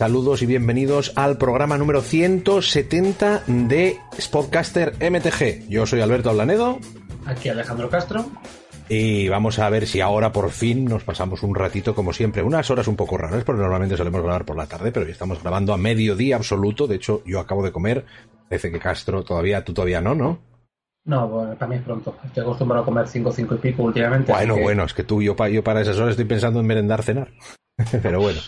Saludos y bienvenidos al programa número 170 de Spotcaster MTG. Yo soy Alberto Ablanedo. Aquí Alejandro Castro. Y vamos a ver si ahora por fin nos pasamos un ratito, como siempre, unas horas un poco raras, porque normalmente solemos grabar por la tarde, pero hoy estamos grabando a mediodía absoluto. De hecho, yo acabo de comer. Parece que Castro todavía, tú todavía no, ¿no? No, bueno, para mí es pronto. Estoy acostumbrado a comer 5, 5 y pico últimamente. Bueno, bueno, es que tú, yo, yo para esas horas estoy pensando en merendar, cenar. pero bueno.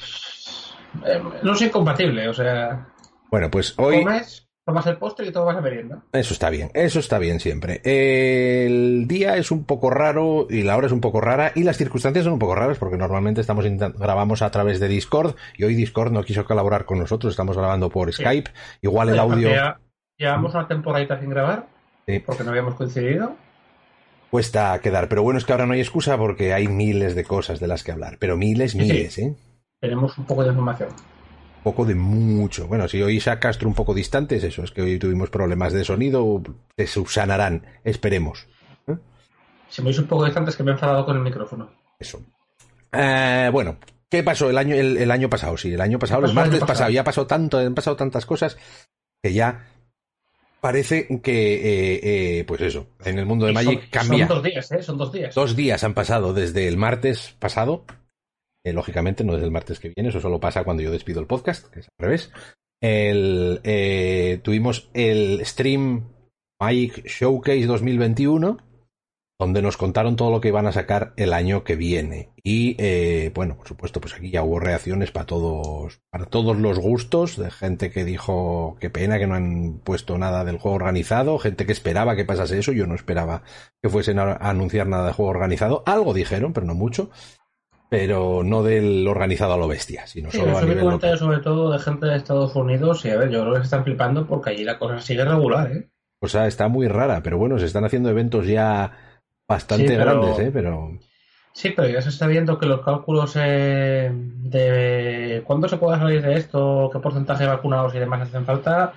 Eh, no es incompatible, o sea. Bueno, pues hoy. Comes, tomas el postre y todo vas a merienda. Eso está bien, eso está bien siempre. El día es un poco raro y la hora es un poco rara y las circunstancias son un poco raras porque normalmente estamos grabamos a través de Discord y hoy Discord no quiso colaborar con nosotros, estamos grabando por Skype. Igual el audio. Ya, llevamos una temporadita sin grabar porque no habíamos coincidido cuesta quedar. Pero bueno, es que ahora no hay excusa porque hay miles de cosas de las que hablar. Pero miles, miles, ¿eh? Tenemos un poco de información. Un poco de mucho. Bueno, si oís a Castro un poco distante, es eso, es que hoy tuvimos problemas de sonido, se subsanarán, esperemos. ¿Eh? Si me oís un poco distante es que me he enfadado con el micrófono. Eso. Eh, bueno, ¿qué pasó el año, el, año pasado? Sí, el año pasado, el martes pasado? ya pasó tanto, han pasado tantas cosas que ya parece que, eh, eh, pues eso, en el mundo de Magic cambia. Son dos días, ¿eh? Son dos días. Dos días han pasado desde el martes pasado eh, lógicamente, no es el martes que viene, eso solo pasa cuando yo despido el podcast, que es al revés. El, eh, tuvimos el stream Mike Showcase 2021, donde nos contaron todo lo que iban a sacar el año que viene. Y eh, bueno, por supuesto, pues aquí ya hubo reacciones para todos, para todos los gustos, de gente que dijo qué pena que no han puesto nada del juego organizado, gente que esperaba que pasase eso, yo no esperaba que fuesen a anunciar nada de juego organizado, algo dijeron, pero no mucho pero no del organizado a lo bestia, sino solo a nivel local. sobre todo de gente de Estados Unidos y a ver, yo creo que se están flipando porque allí la cosa sigue regular, ¿eh? O sea, está muy rara, pero bueno, se están haciendo eventos ya bastante grandes, ¿eh? Pero... Sí, pero ya se está viendo que los cálculos eh, de cuándo se puede salir de esto, qué porcentaje de vacunados y demás hacen falta,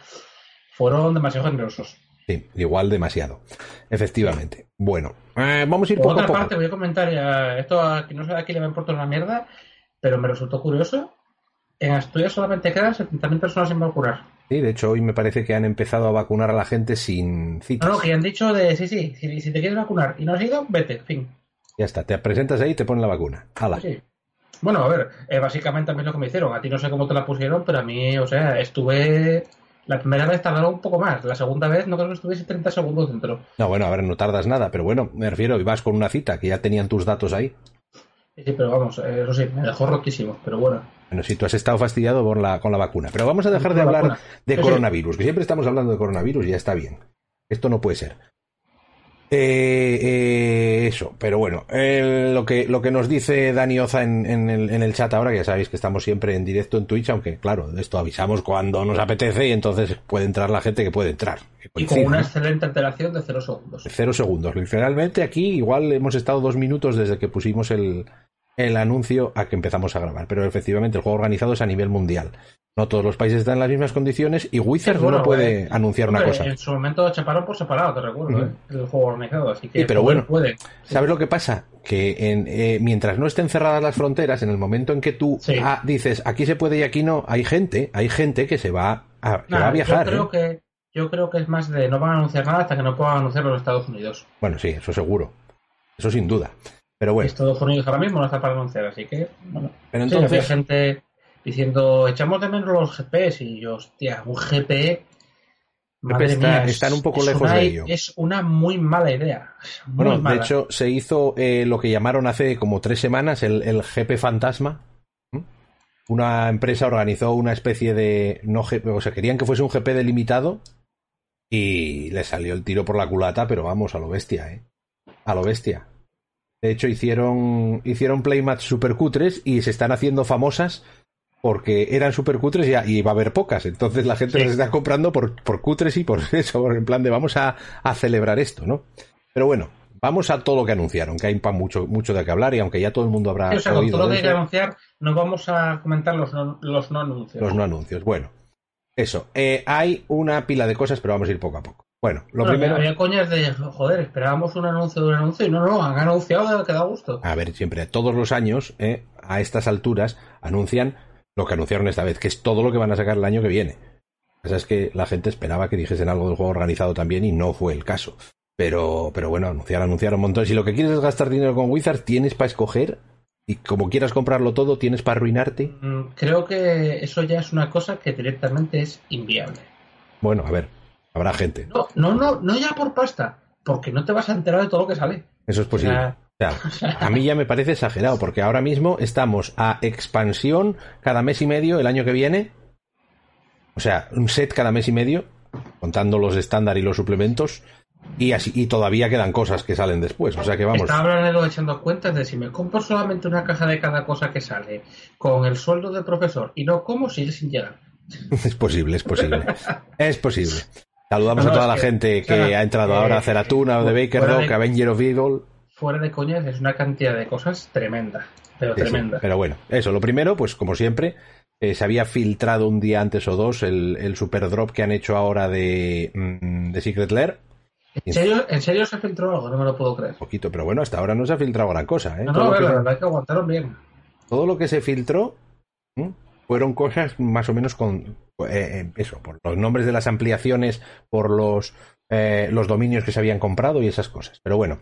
fueron demasiado generosos. Sí, igual demasiado. Efectivamente. Bueno, eh, vamos a ir Por poco otra a poco. parte, voy a comentar ya, esto a no sé a quién le va a importar una mierda, pero me resultó curioso. En Asturias solamente quedan 70.000 personas sin vacunar. Sí, de hecho hoy me parece que han empezado a vacunar a la gente sin citas. No, no, que han dicho de sí, sí, si, si te quieres vacunar y no has ido, vete, fin. Ya está, te presentas ahí y te ponen la vacuna. ¡Hala! Sí. Bueno, a ver, eh, básicamente a mí es lo que me hicieron. A ti no sé cómo te la pusieron, pero a mí, o sea, estuve la primera vez tardaron un poco más, la segunda vez no creo que estuviese 30 segundos dentro. No, bueno, a ver, no tardas nada, pero bueno, me refiero, ibas con una cita, que ya tenían tus datos ahí. Sí, pero vamos, eh, eso sí, me dejó rotísimo, pero bueno. Bueno, si tú has estado fastidiado con la, con la vacuna. Pero vamos a dejar de hablar de coronavirus, que siempre estamos hablando de coronavirus y ya está bien. Esto no puede ser. Eh, eh, eso, pero bueno, eh, lo, que, lo que nos dice Dani Oza en, en, el, en, el, chat ahora, que ya sabéis que estamos siempre en directo en Twitch, aunque claro, de esto avisamos cuando nos apetece y entonces puede entrar la gente que puede entrar. y con una excelente antelación de cero segundos. Cero segundos. Literalmente aquí igual hemos estado dos minutos desde que pusimos el, el anuncio a que empezamos a grabar, pero efectivamente el juego organizado es a nivel mundial. No todos los países están en las mismas condiciones y Wizards bueno, no puede eh, anunciar una cosa. En su momento chaparon por separado, te recuerdo, uh -huh. ¿eh? el juego organizado. Así que sí, pero bueno, puede. ¿sabes lo que pasa? Que en, eh, mientras no estén cerradas las fronteras, en el momento en que tú ah, dices aquí se puede y aquí no, hay gente, hay gente que se va a, que nah, va a viajar. Yo creo, que, yo creo que es más de no van a anunciar nada hasta que no puedan anunciar los Estados Unidos. Bueno, sí, eso seguro. Eso sin duda. Pero bueno. Estados Unidos ahora mismo no está para anunciar, así que, bueno. Pero entonces. Sí, gente diciendo, echamos de menos los GPs y yo, hostia, un GP... Madre está, mía, están un poco es lejos una, de ello. Es una muy mala idea. Muy bueno, mala. de hecho, se hizo eh, lo que llamaron hace como tres semanas el, el GP Fantasma. ¿Mm? Una empresa organizó una especie de. No, GP, o sea, querían que fuese un GP delimitado y le salió el tiro por la culata, pero vamos, a lo bestia, ¿eh? A lo bestia. De hecho, hicieron, hicieron playmats super cutres y se están haciendo famosas porque eran super cutres y, y va a haber pocas. Entonces la gente Sí. las está comprando por, por cutres y por eso, en plan de vamos a, a celebrar esto, ¿no? Pero bueno, vamos a todo lo que anunciaron, que hay mucho, mucho de qué hablar y aunque ya todo el mundo habrá Sí, o sea, con oído todo lo que hay que anunciar, no vamos a comentar los no, los no anuncios. los no anuncios. Bueno, eso. Eh, hay una pila de cosas, pero vamos a ir poco a poco. Bueno, lo Bueno, primero... Había coñas de, joder, esperábamos un anuncio de un anuncio y no, no, han anunciado que da gusto. A ver, siempre, todos los años, eh, a estas alturas, anuncian lo que anunciaron esta vez, que es todo lo que van a sacar el año que viene. O sea, es que la gente esperaba que dijesen algo del juego organizado también y no fue el caso. Pero, pero bueno, anunciar, anunciar un montón. Si lo que quieres es gastar dinero con Wizard, tienes para escoger y como quieras comprarlo todo, tienes para arruinarte. Mm, Creo que eso ya es una cosa que directamente es inviable. Bueno, a ver, habrá gente. No, no, no, no ya por pasta, porque no te vas a enterar de todo lo que sale. Eso es posible. O sea, O sea, a mí ya me parece exagerado, porque ahora mismo estamos a expansión cada mes y medio el año que viene. O sea, un set cada mes y medio, contando los estándar y los suplementos. Y así, y todavía quedan cosas que salen después. O sea que vamos. Estaba echando cuentas de si me compro solamente una caja de cada cosa que sale con el sueldo del profesor y no como sigue sin llegar. Es posible, es posible. Es posible. Saludamos No, a toda la que, gente que ha entrado eh, ahora a Ceratuna o de Baker fuera Dog, de- Avenger of Eagle. Fuera de coñas es una cantidad de cosas tremenda, pero Sí, sí, tremenda. pero bueno, eso, lo primero, pues como siempre, eh, se había filtrado un día antes o dos el, el super drop que han hecho ahora de, mm, de Secret Lair. ¿En serio, ¿En serio se filtró algo? No me lo puedo creer. Poquito, pero bueno, hasta ahora no se ha filtrado gran cosa. ¿eh? No, no, que, la verdad es que aguantaron bien. todo lo que se filtró. Fueron cosas más o menos con eh, eh, eso, por los nombres de las ampliaciones, por los, eh, los dominios que se habían comprado y esas cosas. Pero bueno,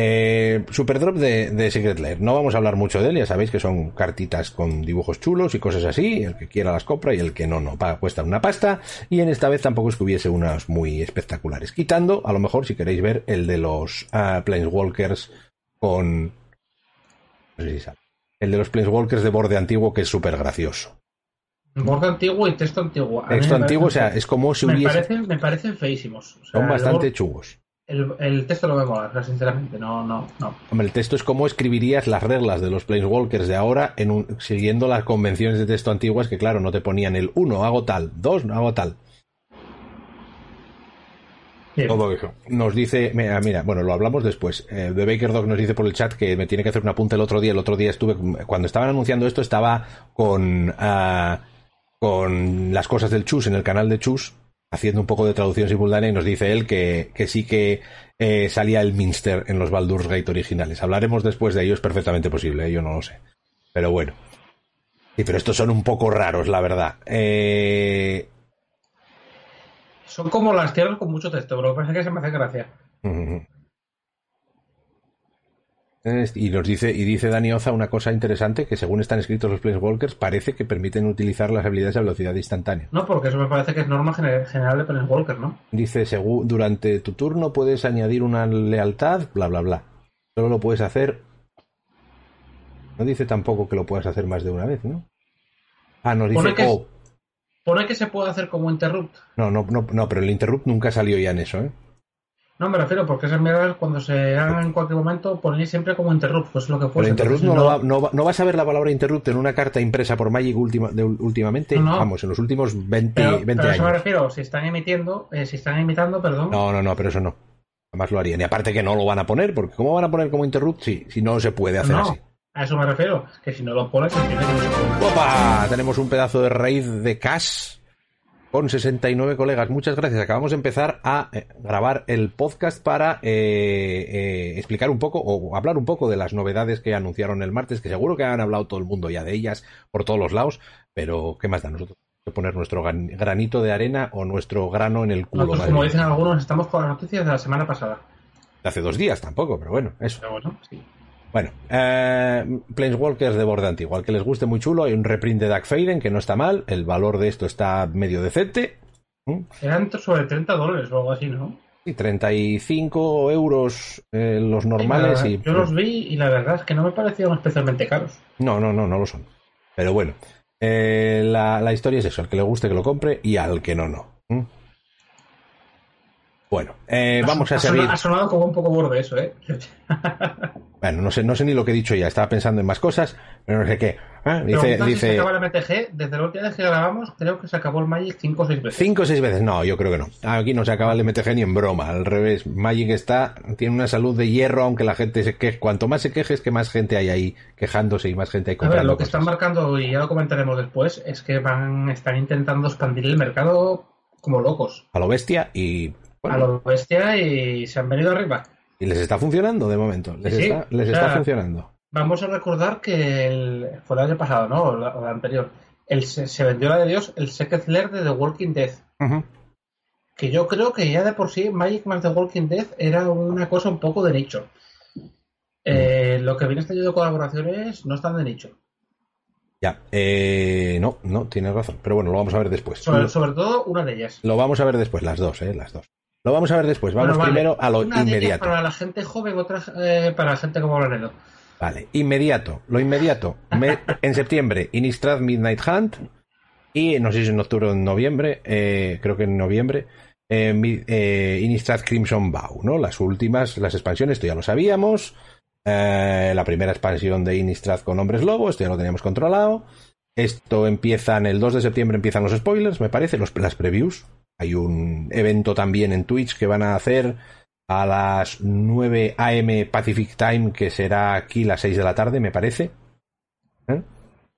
eh, Super Drop de, de Secret Lair. No vamos a hablar mucho de él, ya sabéis que son cartitas con dibujos chulos y cosas así. El que quiera las compra y el que no, no. Paga, cuesta una pasta. Y en esta vez tampoco es que hubiese unas muy espectaculares. Quitando, a lo mejor, si queréis ver, el de los ah, Planeswalkers con. No sé si sale. El de los Planeswalkers de borde antiguo, que es súper gracioso. Borde antiguo y texto antiguo. A Texto antiguo, o sea, es como si me, hubiese. parecen, me parecen feísimos. O sea, Son bastante borde- chugos. El, el texto no me mola, sinceramente, no, no, no. Hombre, el texto es cómo escribirías las reglas de los Planeswalkers de ahora en un- siguiendo las convenciones de texto antiguas que, claro, no te ponían el 1, hago tal, 2, no hago tal. Nos dice, mira, mira, bueno, lo hablamos después. Eh, The Baker Dog nos dice por el chat que me tiene que hacer un apunte el otro día. El otro día estuve, cuando estaban anunciando esto, estaba con, ah, con las cosas del Chus en el canal de Chus, haciendo un poco de traducción simultánea y nos dice él que, que sí que eh, salía el Minster en los Baldur's Gate originales. Hablaremos después de ello, es perfectamente posible, eh, yo no lo sé. Pero bueno. Pero estos son un poco raros, la verdad. Eh, Son como las tierras con mucho texto, pero lo que pasa es que se me hace gracia. Y nos dice, y dice Dani Oza una cosa interesante, que según están escritos los Planeswalkers, parece que permiten utilizar las habilidades a velocidad instantánea. No, porque eso me parece que es norma gener- general de Planeswalker, ¿no? Dice, según, durante tu turno puedes añadir una lealtad, bla, bla, bla. Solo lo puedes hacer... No dice tampoco que lo puedas hacer más de una vez, ¿no? Ah, nos dice... Pone que se puede hacer como interrupt. no, no, no, no, pero el interrupt nunca salió ya en eso, ¿eh? No, me refiero porque esas miradas cuando se hagan en cualquier momento ponéis siempre como interrupt, pues lo que Pero fuese. interrupt Entonces, no, va- no va- no vas a ver la palabra interrupt en una carta impresa por Magic última, de, últimamente, No, vamos, en los últimos 20, Pero, 20 pero a eso me años. refiero, si están emitiendo, eh, si están imitando, perdón. No, no, no, pero eso no. Jamás lo harían. Y aparte que no lo van a poner, porque ¿cómo van a poner como interrupt si, si no se puede hacer así? A eso me refiero, que si no lo pones, entiende que no se puede. ¡Opa! Tenemos un pedazo de raid de cash con 69 colegas. Muchas gracias. Acabamos de empezar a eh, grabar el podcast para eh, eh, explicar un poco o hablar un poco de las novedades que anunciaron el martes, que seguro que han hablado todo el mundo ya de ellas por todos los lados, pero ¿qué más da? Nosotros que poner nuestro granito de arena o nuestro grano en el culo. Nosotros, como dicen algunos, estamos con las noticias de la semana pasada. Hace dos días tampoco, pero bueno, eso. Pero bueno, sí. Bueno, eh, Planeswalkers de borde antiguo. Al que les guste muy chulo, hay un reprint de Dark Faden que no está mal. El valor de esto está medio decente. ¿Mm? Eran sobre 30 dólares o algo así, ¿no? Y 35 euros eh, los normales. Sí, y, Yo los vi y la verdad es que no me parecieron especialmente caros. No, no, no, no lo son. Pero bueno, eh, la, la historia es eso. Al que le guste que lo compre y al que no, no. ¿Mm? Bueno, eh, vamos a seguir. Ha sonado como un poco borde eso, ¿eh? Bueno, no sé, no sé ni lo que he dicho ya. Estaba pensando en más cosas, pero no sé qué. Ah, Dice, Preguntan si se dice acaba el MTG. Desde la última vez que grabamos, creo que se acabó el Magic 5 o 6 veces. cinco o seis veces. No, yo creo que no. Aquí no se acaba el MTG ni en broma. Al revés, Magic está, tiene una salud de hierro, aunque la gente se queje. Cuanto más se queje, es que más gente hay ahí quejándose y más gente hay A ver, comprando lo que están marcando, y ya lo comentaremos después, es que van están intentando expandir el mercado como locos. A lo bestia y. bueno, A lo bestia y se han venido arriba. Y les está funcionando de momento. Les, Sí, está, les o está funcionando. Vamos a recordar que el- fue el año pasado, ¿no? O la- o anterior. el, se, se vendió la de Dios el Secret Lair de The Walking Dead. Que yo creo que ya de por sí Magic más The Walking Dead era una cosa un poco de nicho. Eh, lo que viene este año de colaboraciones no están de nicho. Ya, eh, no, no, tienes razón. Pero bueno, lo vamos a ver después. Sobre, sobre todo una de ellas. lo vamos a ver después, las dos, ¿eh? Las dos. Lo vamos a ver después. Vamos Bueno, vale. primero a lo Una inmediato. para la gente joven, otra eh, para la gente como Laredo. Vale, inmediato. Lo inmediato. Me- en septiembre, Innistrad Midnight Hunt. Y no sé si en octubre o en noviembre, eh, creo que en noviembre, eh, eh, Innistrad Crimson Bow, ¿no? Las últimas, las expansiones, esto ya lo sabíamos. Eh, la primera expansión de Innistrad con hombres lobo, esto ya lo teníamos controlado. Esto empieza en el 2 de septiembre, empiezan los spoilers, me parece, los, las previews. Hay un evento también en Twitch que van a hacer a las 9 am Pacific Time, que será aquí las 6 de la tarde, me parece. ¿Eh?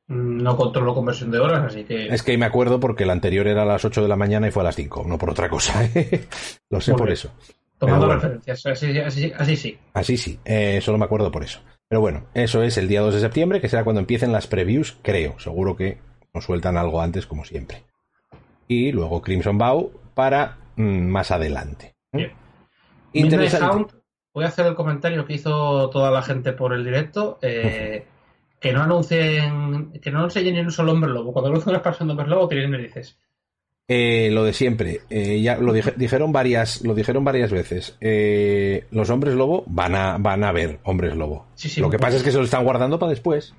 Mm, No controlo conversión de horas, así que. Es que me acuerdo porque el anterior era a las 8 de la mañana y fue a las 5, no por otra cosa. ¿eh? Lo sé Muy por bien. eso. tomando bueno. referencias. Así, así, así sí. Así sí, eh, solo me acuerdo por eso. Pero bueno, eso es el día 2 de septiembre, que será cuando empiecen las previews, creo. Seguro que nos sueltan algo antes, como siempre. Y luego Crimson Bow para mm, más adelante. Bien. Interesante. Hound, voy a hacer el comentario que hizo toda la gente por el directo. eh, que no anuncien, que no enseñen ni un solo hombre lobo. Cuando anuncien una expansión de hombres lobo, tienen narices. Eh, lo de siempre, eh, ya lo dije- dijeron varias, lo dijeron varias veces. Eh, los hombres lobo van a, van a ver hombres lobo. Sí, sí, lo que pues- pasa es que se lo están guardando para después.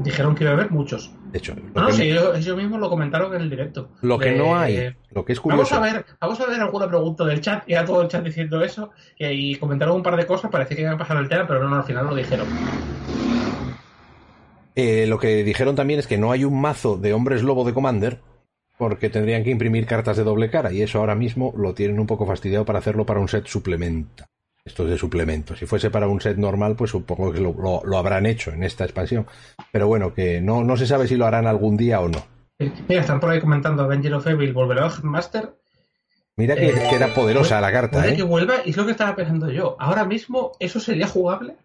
Dijeron que iba a haber muchos. De hecho, No, no, sí, ellos, ellos mismos lo comentaron en el directo. lo que De- no hay, lo que es Vamos curioso. a ver, vamos a ver alguna pregunta del chat, y a todo el chat diciendo eso, y, comentaron un par de cosas, parecía que iban a pasar el tema, pero no, no, al final lo dijeron. Eh, lo que dijeron también es que no hay un mazo de hombres lobo de Commander, porque tendrían que imprimir cartas de doble cara, y eso ahora mismo lo tienen un poco fastidiado para hacerlo para un set suplementa. Esto es de suplemento. Si fuese para un set normal, pues supongo que lo, lo- lo habrán hecho en esta expansión. Pero bueno, que no, no se sabe si lo harán algún día o no. Mira, están por ahí comentando Avenger of Evil, volverá a Master. Mira que, Eh, que era poderosa la carta, Puede que ¿eh? vuelva, y es lo que estaba pensando yo. Ahora mismo, ¿eso sería jugable?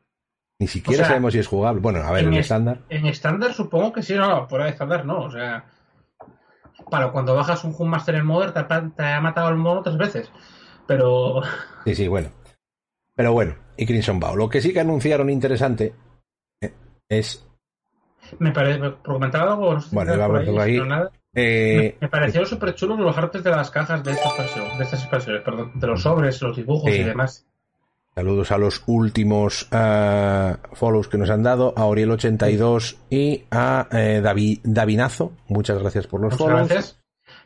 Ni siquiera o sea, sabemos si es jugable. Bueno, a ver, en en es- estándar. En estándar supongo que sí, no, fuera de estándar no, o sea... Para cuando bajas un Hum Master en Modern te, ha- te ha matado el mono tres veces. Pero... Sí, sí, bueno. Pero bueno, y Crimson Bow. Lo que sí que anunciaron interesante eh, es. Me parece... Me comentaba algo, no sé si Bueno, iba a ahí, nada. eh, Me parecieron súper chulos los artes de las cajas de esta expansión, de estas expansiones, perdón, de los sobres, los dibujos Sí. y demás. Saludos a los últimos eh, follows que nos han dado, a Oriel82 y a eh, Davi- Davinazo. Muchas gracias por los Muchas follows. gracias.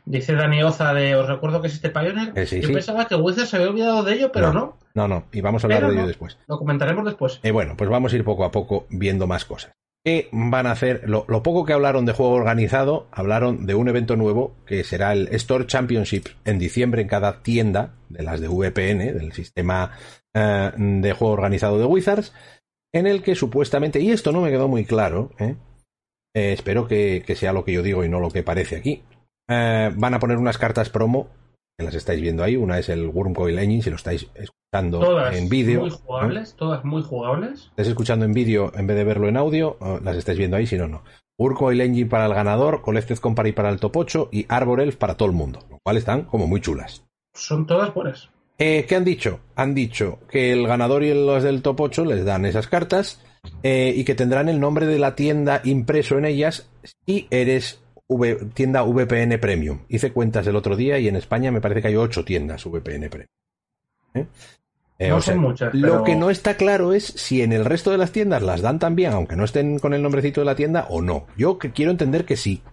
Dice Dani Oza de os recuerdo que existe Pioneer. Eh, sí, Yo sí. pensaba que Wizard se había olvidado de ello, pero no. No, no, y vamos a hablar Pero de ello no. después. Lo comentaremos después. Eh, bueno, pues vamos a ir poco a poco viendo más cosas. ¿Qué van a hacer? Lo, poco que hablaron de juego organizado, hablaron de un evento nuevo que será el Store Championship en diciembre en cada tienda de las de VPN, del sistema eh, de juego organizado de Wizards, en el que supuestamente, y esto no me quedó muy claro, ¿eh? Eh, espero que, que sea lo que yo digo y no lo que parece aquí, van a poner unas cartas promo, que las estáis viendo ahí, una es el Wormcoil Engine, si lo estáis escuchando Todas en vídeo. muy ¿eh? jugables, todas muy jugables. estáis escuchando en vídeo en vez de verlo en audio, o las estáis viendo ahí, si no, no. Urcoil Engine para el ganador, Collected Company para el top 8 y Arbor Elf para todo el mundo, lo cual están como muy chulas. Son todas buenas. Eh, ¿Qué han dicho? Han dicho que el ganador y los del top 8 les dan esas cartas eh, y que tendrán el nombre de la tienda impreso en ellas si eres V- tienda VPN Premium. Hice cuentas el otro día y en España me parece que hay 8 tiendas VPN Premium. ¿Eh? Eh, no o sea, son muchas. lo que no está claro es si en el resto de las tiendas las dan también, aunque no estén con el nombrecito de la tienda, o no. Yo que quiero entender que sí.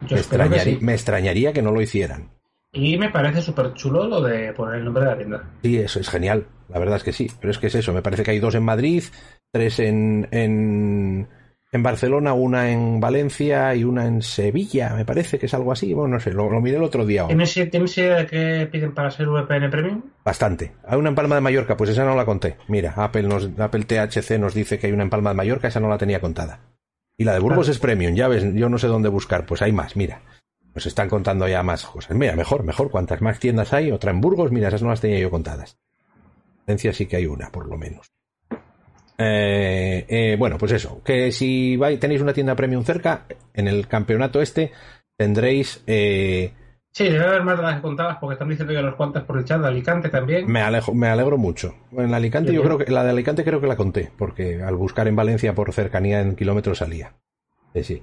yo Me espero que extrañaría, sí. me extrañaría que no lo hicieran. Y me parece súper chulo lo de poner el nombre de la tienda. Sí, eso es genial. La verdad es que sí. Pero es que es eso. Me parece que hay dos en Madrid, tres en, en, en Barcelona, una en Valencia y una en Sevilla. Me parece que es algo así. Bueno, no sé. Lo, lo miré el otro día. aún. ¿Tienes, ¿Tienes idea de qué piden para ser VPN Premium? Bastante. Hay una en Palma de Mallorca. Pues esa no la conté. Mira, Apple, nos, Apple THC nos dice que hay una en Palma de Mallorca. Esa no la tenía contada. Y la de Burgos Claro. es premium. Ya ves, yo no sé dónde buscar. Pues hay más. Mira. Nos están contando ya más cosas. Mira, mejor, mejor. Cuantas más tiendas hay, otra en Burgos, mira, esas no las tenía yo contadas. Valencia sí que hay una, por lo menos. Eh, eh, bueno, pues eso, que si vais, tenéis una tienda premium cerca, en el campeonato este, tendréis... Eh, Sí, debe haber más de las que contabas porque están diciendo que unos cuantas por el chat de Alicante también. Me, alejo, me alegro mucho. En Alicante yo creo que la de Alicante creo que la conté, porque al buscar en Valencia por cercanía en kilómetros salía. Sí, sí.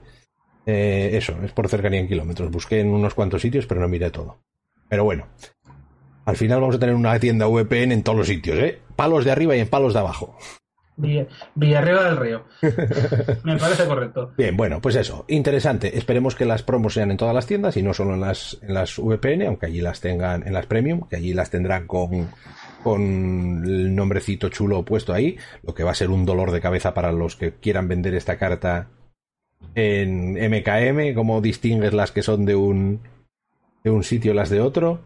Eh, eso, es por cercanía en kilómetros. Busqué en unos cuantos sitios, pero no miré todo. Pero bueno, al final vamos a tener una tienda VPN en todos los sitios, ¿eh? Palos de arriba y en palos de abajo. Villarriba del Río. Me parece correcto. Bien, bueno, pues eso, interesante. Esperemos que las promos sean en todas las tiendas y no solo en las, en las VPN, aunque allí las tengan en las Premium, que allí las tendrán con, con el nombrecito chulo puesto ahí, lo que va a ser un dolor de cabeza para los que quieran vender esta carta en MKM, como distingues las que son de un, de un sitio y las de otro.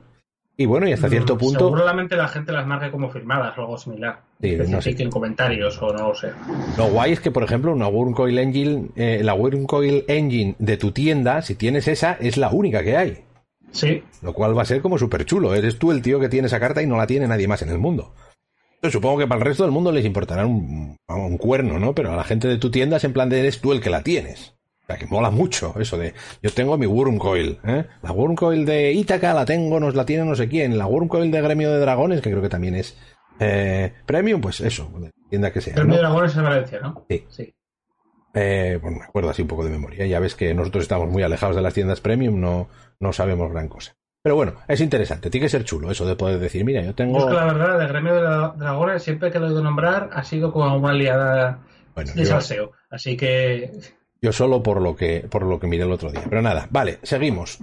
Y bueno, y hasta cierto mm, punto. Seguramente la gente las marque como firmadas o algo similar. Sí, no sé. en comentarios o no lo sé. Lo guay es que, por ejemplo, una Wurmcoil Engine, eh, la Wurmcoil Engine de tu tienda, si tienes esa, es la única que hay. Sí. Lo cual va a ser como súper chulo. Eres tú el tío que tiene esa carta y no la tiene nadie más en el mundo. Yo supongo que para el resto del mundo les importará un, un cuerno, ¿no? Pero a la gente de tu tienda es en plan de eres tú el que la tienes sea, que mola mucho eso de. Yo tengo mi Wurmcoil, ¿eh? La Wurmcoil de Ítaca la tengo, nos la tiene no sé quién. La Wurmcoil de Gremio de Dragones, que creo que también es eh, Premium, pues eso, tienda que sea. Gremio de Dragones es Valencia, ¿no? Sí. sí. Eh, bueno, me acuerdo así un poco de memoria. Ya ves que nosotros estamos muy alejados de las tiendas Premium, no, no sabemos gran cosa. Pero bueno, es interesante, tiene que ser chulo eso de poder decir, mira, yo tengo. Es que la verdad, el gremio de dragones, siempre que lo he oído nombrar, ha sido como una aliada de salseo. Así que yo solo por lo que, por lo que miré el otro día. Pero nada, vale, seguimos.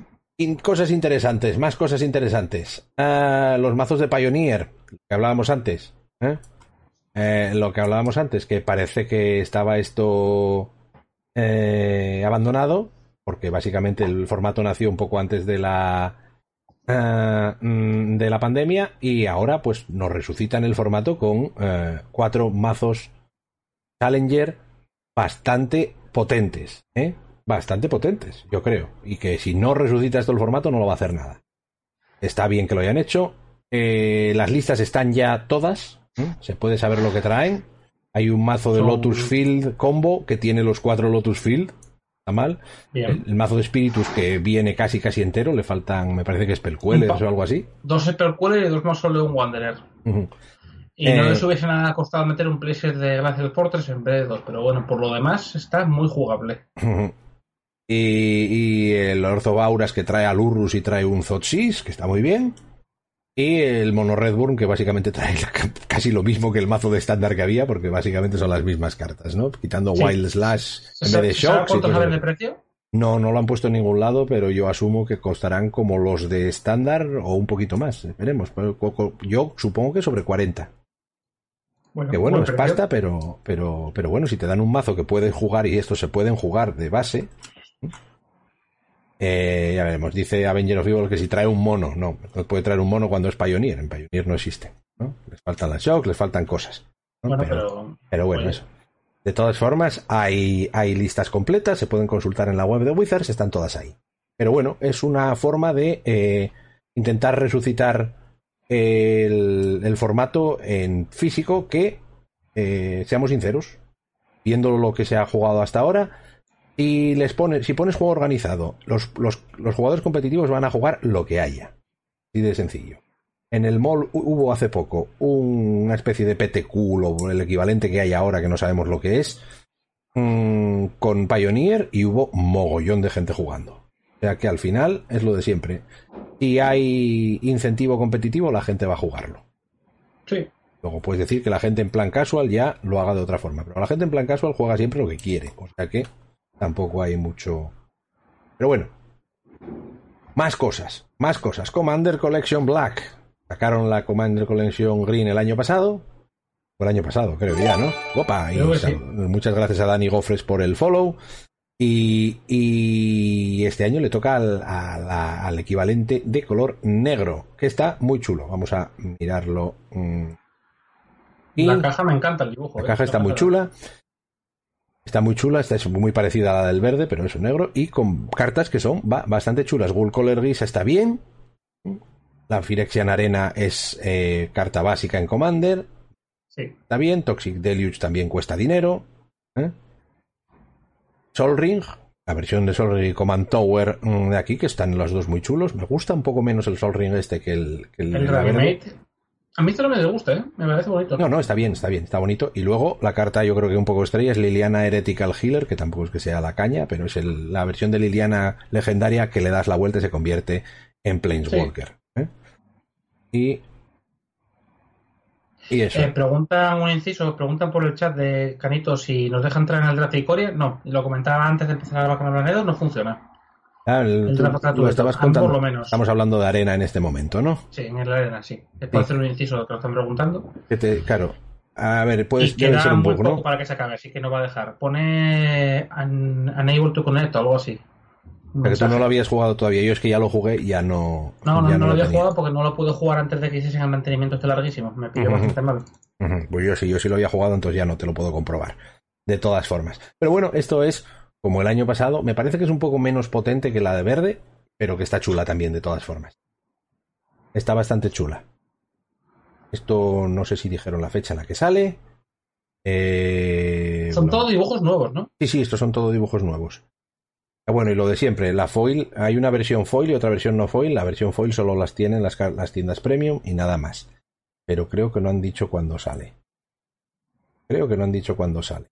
cosas interesantes, más cosas interesantes. Ah, los mazos de Pioneer, que hablábamos antes. ¿eh? Eh, lo que hablábamos antes, que parece que estaba esto eh, abandonado, porque básicamente el formato nació un poco antes de la ah, mm, de la pandemia y ahora pues nos resucitan el formato con cuatro mazos Challenger bastante potentes, ¿eh? Bastante potentes, yo creo. Y que si no resucita esto el formato, no lo va a hacer nada. Está bien que lo hayan hecho. Eh, las listas están ya todas. ¿eh? Se puede saber lo que traen. Hay un mazo de Lotus Field combo que tiene los cuatro Lotus Field. Está mal. El, mazo de espíritus que viene casi casi entero. Le faltan, me parece que es Pelcueles o algo así. Dos Pelcueles y dos más solo un Wanderer. Y no les eh, hubiese nada costado meter un playset de Glacial Fortress en vez de dos, pero bueno, por lo demás está muy jugable. y, el Orthobauras que trae al Urrus y trae un Zotsis, que está muy bien. Y el Mono Redburn, que básicamente trae casi lo mismo que el mazo de estándar que había, porque básicamente son las mismas cartas, ¿no? Quitando Wild Slash en vez de Shocks. ¿Cuánto saben de precio? No, no lo han puesto en ningún lado, pero yo asumo que costarán como los de estándar o un poquito más. Veremos. Yo supongo que sobre 40 que bueno, es pasta, pero, pero, pero bueno, si te dan un mazo que puedes jugar y estos se pueden jugar de base. Eh, ya veremos, dice Avenger of Evil que si trae un mono, no, no puede traer un mono cuando es Pioneer, en Pioneer no existe. ¿no? Les faltan las shocks, les faltan cosas. pero, bueno, eso. De todas formas, hay, hay listas completas, se pueden consultar en la web de Wizards, están todas ahí. Pero bueno, es una forma de eh, intentar resucitar el, formato en físico que, eh, seamos sinceros, viendo lo que se ha jugado hasta ahora, y les pone, si pones juego organizado, los, los, los, jugadores competitivos van a jugar lo que haya. Así de sencillo. En el mall hubo hace poco una especie de PTQ, o el equivalente que hay ahora, que no sabemos lo que es, mm, con Pioneer y hubo mogollón de gente jugando. O sea que al final es lo de siempre. Si hay incentivo competitivo, la gente va a jugarlo. Sí. Luego puedes decir que la gente en plan casual ya lo haga de otra forma. Pero la gente en plan casual juega siempre lo que quiere. O sea que tampoco hay mucho. Pero bueno. Más cosas. Más cosas. Commander Collection Black. Sacaron la Commander Collection Green el año pasado. O el año pasado, creo ya, ¿no? Opa, y muchas gracias a Dani Gofres por el follow. Y, este año le toca al, equivalente de color negro, que está muy chulo. Vamos a mirarlo. Mm. la caja me encanta el dibujo. La ¿eh? caja está muy chula. Está muy chula, está muy parecida a la del verde, pero es un negro. Y con cartas que son bastante chulas. Ghoul Color Gris está bien. La Phyrexian Arena es eh, carta básica en Commander. Sí. Está bien. Toxic Deluge también cuesta dinero. ¿eh? Sol Ring, la versión de Sol Ring y Command Tower mm, de aquí, que están los dos muy chulos. Me gusta un poco menos el Sol Ring este que el, que el. Remake. A mí esto no me gusta, ¿eh? Me parece bonito. No, no, está bien, está bien, está bonito. Y luego la carta, yo creo que un poco estrella es Liliana Heretical Healer, que tampoco es que sea la caña, pero es el- la versión de Liliana legendaria que le das la vuelta y se convierte en Planeswalker. ¿eh? Y. Y eso. Eh, preguntan un inciso, preguntan por el chat de Canito si nos deja entrar en el draft de Icoria. No, lo comentaba antes de empezar a vacunar Blanedo, no funciona. Ah, el- el tú draft gratuito, lo estabas contando. por lo menos. Estamos hablando de arena en este momento, ¿no? Sí, en la arena, sí. Es Sí. hacer un inciso lo que lo están preguntando. Que te- claro. A ver, y debe queda ser un bug, poco ¿no? para que se acabe, así que no va a dejar. Pone un- unable to connect o algo así. Porque tú no lo habías jugado todavía. Yo es que ya lo jugué y ya no. No, no, ya no lo había tenía. jugado porque no lo pude jugar antes de que hiciesen el mantenimiento este larguísimo. Me pilló bastante mal. Pues yo sí, yo sí lo había jugado, entonces ya no te lo puedo comprobar. De todas formas. Pero bueno, esto es como el año pasado. Me parece que es un poco menos potente que la de verde, pero que está chula también, de todas formas. Está bastante chula. Esto no sé si dijeron la fecha en la que sale. Eh, Son no. todos dibujos nuevos, ¿no? Sí, sí, estos son todos dibujos nuevos. Ah, Bueno, y lo de siempre, la foil, hay una versión foil y otra versión no foil. La versión foil solo las tienen las, tiendas premium y nada más. Pero creo que no han dicho cuándo sale. Creo que no han dicho cuándo sale.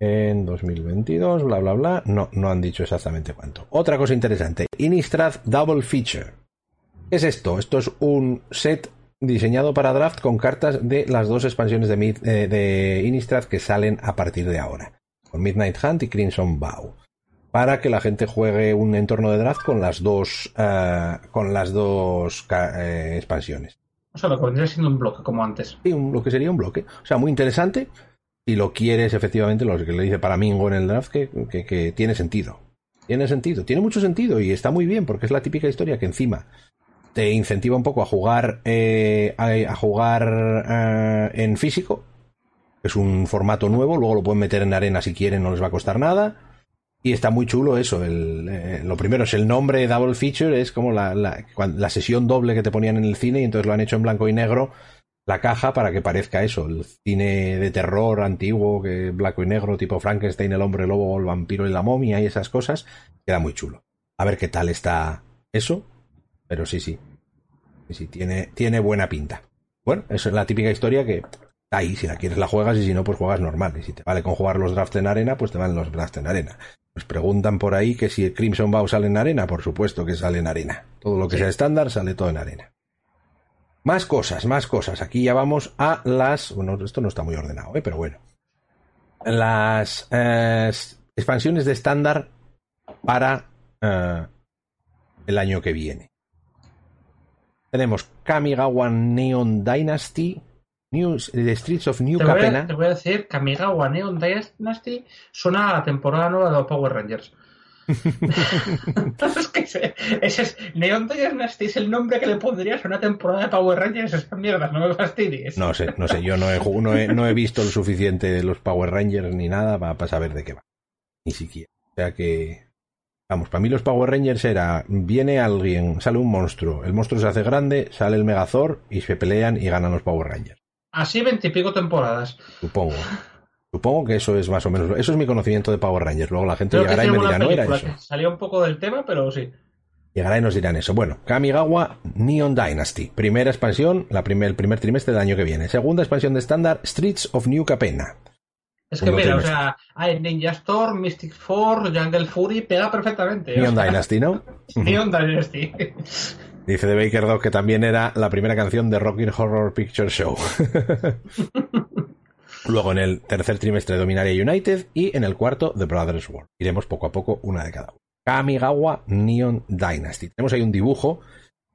En 2022, bla, bla, bla. No, no han dicho exactamente cuánto. Otra cosa interesante. Innistrad Double Feature. ¿Qué es esto? Esto es un set diseñado para draft con cartas de las dos expansiones de, Mid- eh, Innistrad que salen a partir de ahora. Con Midnight Hunt y Crimson Bow. Para que la gente juegue un entorno de draft con las dos, eh, con las dos eh, expansiones. O sea, lo que vendría siendo un bloque como antes. Sí, un- lo que sería un bloque. O sea, muy interesante. Si lo quieres, efectivamente, lo que le dice para Mingo en el draft, que, que- que tiene sentido. Tiene sentido, tiene mucho sentido y está muy bien porque es la típica historia que encima te incentiva un poco a jugar eh, a, a jugar eh, en físico. Es un formato nuevo, luego lo pueden meter en arena si quieren, no les va a costar nada. Y está muy chulo eso. El, eh, lo primero es el nombre Double Feature, es como la, la, la sesión doble que te ponían en el cine y entonces lo han hecho en blanco y negro la caja para que parezca eso, el cine de terror antiguo, que blanco y negro, tipo Frankenstein, el hombre lobo, el vampiro y la momia y esas cosas, queda muy chulo. A ver qué tal está eso, pero sí, sí. Sí, sí, tiene, tiene buena pinta. Bueno, eso es la típica historia que ahí, si la quieres la juegas y si no, pues juegas normal. Y si te vale con jugar los drafts en arena, pues te valen los drafts en arena. Nos preguntan por ahí que si el Crimson Bow sale en arena, por supuesto que sale en arena. Todo lo que Sí. sea estándar sale todo en arena. Más cosas, más cosas. Aquí ya vamos a las. Bueno, esto no está muy ordenado, ¿eh? pero bueno. Las eh, expansiones de estándar para eh, el año que viene. Tenemos Kamigawa Neon Dynasty, New, The Streets of New Te voy, a, te voy a decir que Amigawa Neon Dynasty suena a la temporada nueva de los Power Rangers. es que ese, ese es, Neon Dynasty es el nombre que le pondrías a una temporada de Power Rangers. Esas mierdas, no me fastidies. No sé, no sé, yo no he, no he, no he visto lo suficiente de los Power Rangers ni nada para, saber de qué va. Ni siquiera. O sea que. Vamos, para mí los Power Rangers era. Viene alguien, sale un monstruo, el monstruo se hace grande, sale el Megazord y se pelean y ganan los Power Rangers. Así veintipico temporadas. Supongo. Supongo que eso es más o menos. Eso es mi conocimiento de Power Rangers. Luego la gente Creo que llegará y me dirá, no era eso. que salió un poco del tema, pero sí. Llegará y nos dirán eso. Bueno, Kamigawa Neon Dynasty. Primera expansión, la primer, el primer trimestre del año que viene. Segunda expansión de estándar, Streets of New Capena. Es que Segundo mira, o sea, hay Ninja Storm, Mystic Force, Jungle Fury, pega perfectamente. Neon o sea, Dynasty, ¿no? Neon Dynasty. Dice de Baker Dog que también era la primera canción de Rockin' Horror Picture Show. Luego en el tercer trimestre Dominaria United y en el cuarto The Brothers War. Iremos poco a poco una de cada uno. Kamigawa Neon Dynasty. Tenemos ahí un dibujo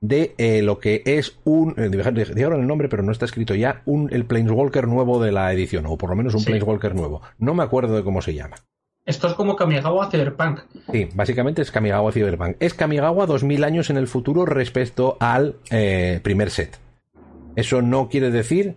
de eh, lo que es un. eh, dijeron el nombre, pero no está escrito ya. Un, el Planeswalker nuevo de la edición, o por lo menos un Sí. Planeswalker nuevo. No me acuerdo de cómo se llama. Esto es como Kamigawa Cyberpunk. Sí, básicamente es Kamigawa Cyberpunk. Es Kamigawa 2000 años en el futuro respecto al eh, primer set. Eso no quiere decir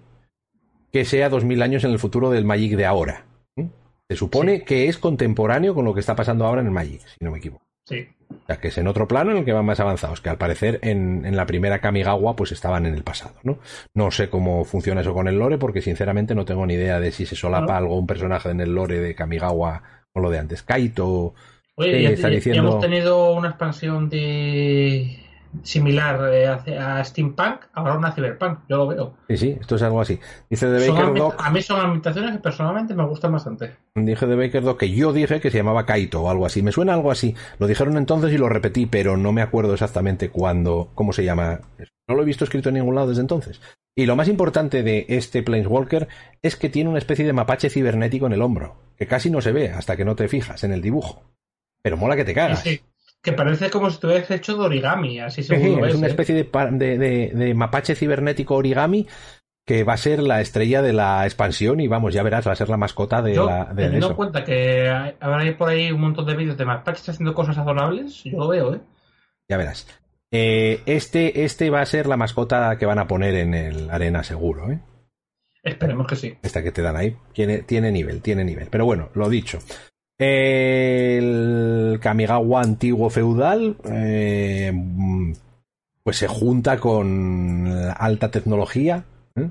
que sea 2000 años en el futuro del Magic de ahora. ¿Mm? Se supone Sí. que es contemporáneo con lo que está pasando ahora en el Magic, si no me equivoco. Sí. O sea, que es en otro plano en el que van más avanzados, que al parecer en, en, la primera Kamigawa pues estaban en el pasado, ¿no? No sé cómo funciona eso con el lore, porque sinceramente no tengo ni idea de si se solapa algo un personaje en el lore de Kamigawa lo de antes. Kaito. Oye, ya, está diciendo... hemos tenido una expansión de similar eh, a Steampunk, ahora una Cyberpunk, yo lo veo. Sí, sí, esto es algo así. Dice de Baker Dog. A mí son ambientaciones que personalmente me gustan bastante. Dije de Baker Dog que yo dije que se llamaba Kaito o algo así. Me suena algo así. Lo dijeron entonces y lo repetí, pero no me acuerdo exactamente cuándo, cómo se llama. No lo he visto escrito en ningún lado desde entonces. Y lo más importante de este Planeswalker es que tiene una especie de mapache cibernético en el hombro, que casi no se ve hasta que no te fijas en el dibujo. Pero mola que te cagas. Sí, que parece como si estuvieras hecho de origami, así seguro. es una ¿eh? especie de, mapache cibernético origami que va a ser la estrella de la expansión y vamos, ya verás, va a ser la mascota de la. De teniendo en cuenta que habrá por ahí un montón de vídeos de mapaches haciendo cosas adorables, yo lo veo, ¿eh? Ya verás. Eh, este, este va a ser la mascota que van a poner en el arena seguro, ¿eh? Esperemos que sí. Esta que te dan ahí tiene, tiene nivel, tiene nivel. Pero bueno, lo dicho. El Kamigawa antiguo feudal eh, pues se junta con alta tecnología ¿eh?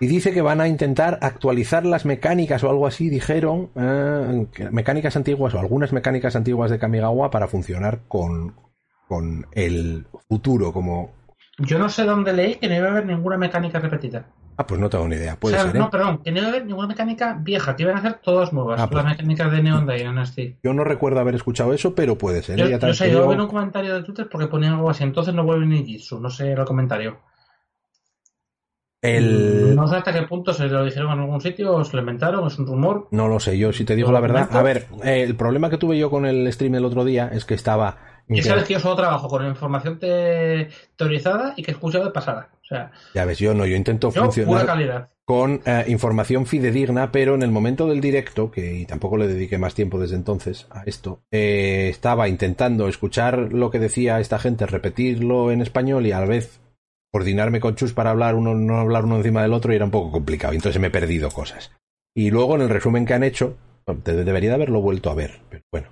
y dice que van a intentar actualizar las mecánicas o algo así, dijeron, eh, mecánicas antiguas o algunas mecánicas antiguas de Kamigawa para funcionar con, con el futuro como... Yo no sé dónde leí que no iba a haber ninguna mecánica repetida. Ah, pues no tengo ni idea. Puede ser, No, ¿eh? perdón, que no iba a haber ninguna mecánica vieja, que iban a hacer todas nuevas. Ah, las pues mecánicas de Neon Dynasty. Yo no recuerdo haber escuchado eso, pero puede ser. ¿eh? Yo, yo sé, yo vi un comentario de Twitter porque ponían algo así, entonces no vuelve ni Jitsu, no sé el comentario. El... No sé hasta qué punto se lo dijeron en algún sitio o se lo inventaron, es un rumor. No lo sé, yo si te digo la verdad. A ver, el problema que tuve yo con el stream el otro día es que estaba y sabes que yo solo trabajo con información teorizada y que escucho de pasada. O sea, ya ves, yo no, yo intento funcionar con eh, información fidedigna, pero en el momento del directo, que y tampoco le dediqué más tiempo desde entonces a esto, eh, estaba intentando escuchar lo que decía esta gente, repetirlo en español y a la vez coordinarme con Chus para hablar uno, no hablar uno encima del otro y era un poco complicado. Entonces me he perdido cosas. Y luego en el resumen que han hecho, debería de haberlo vuelto a ver, pero bueno.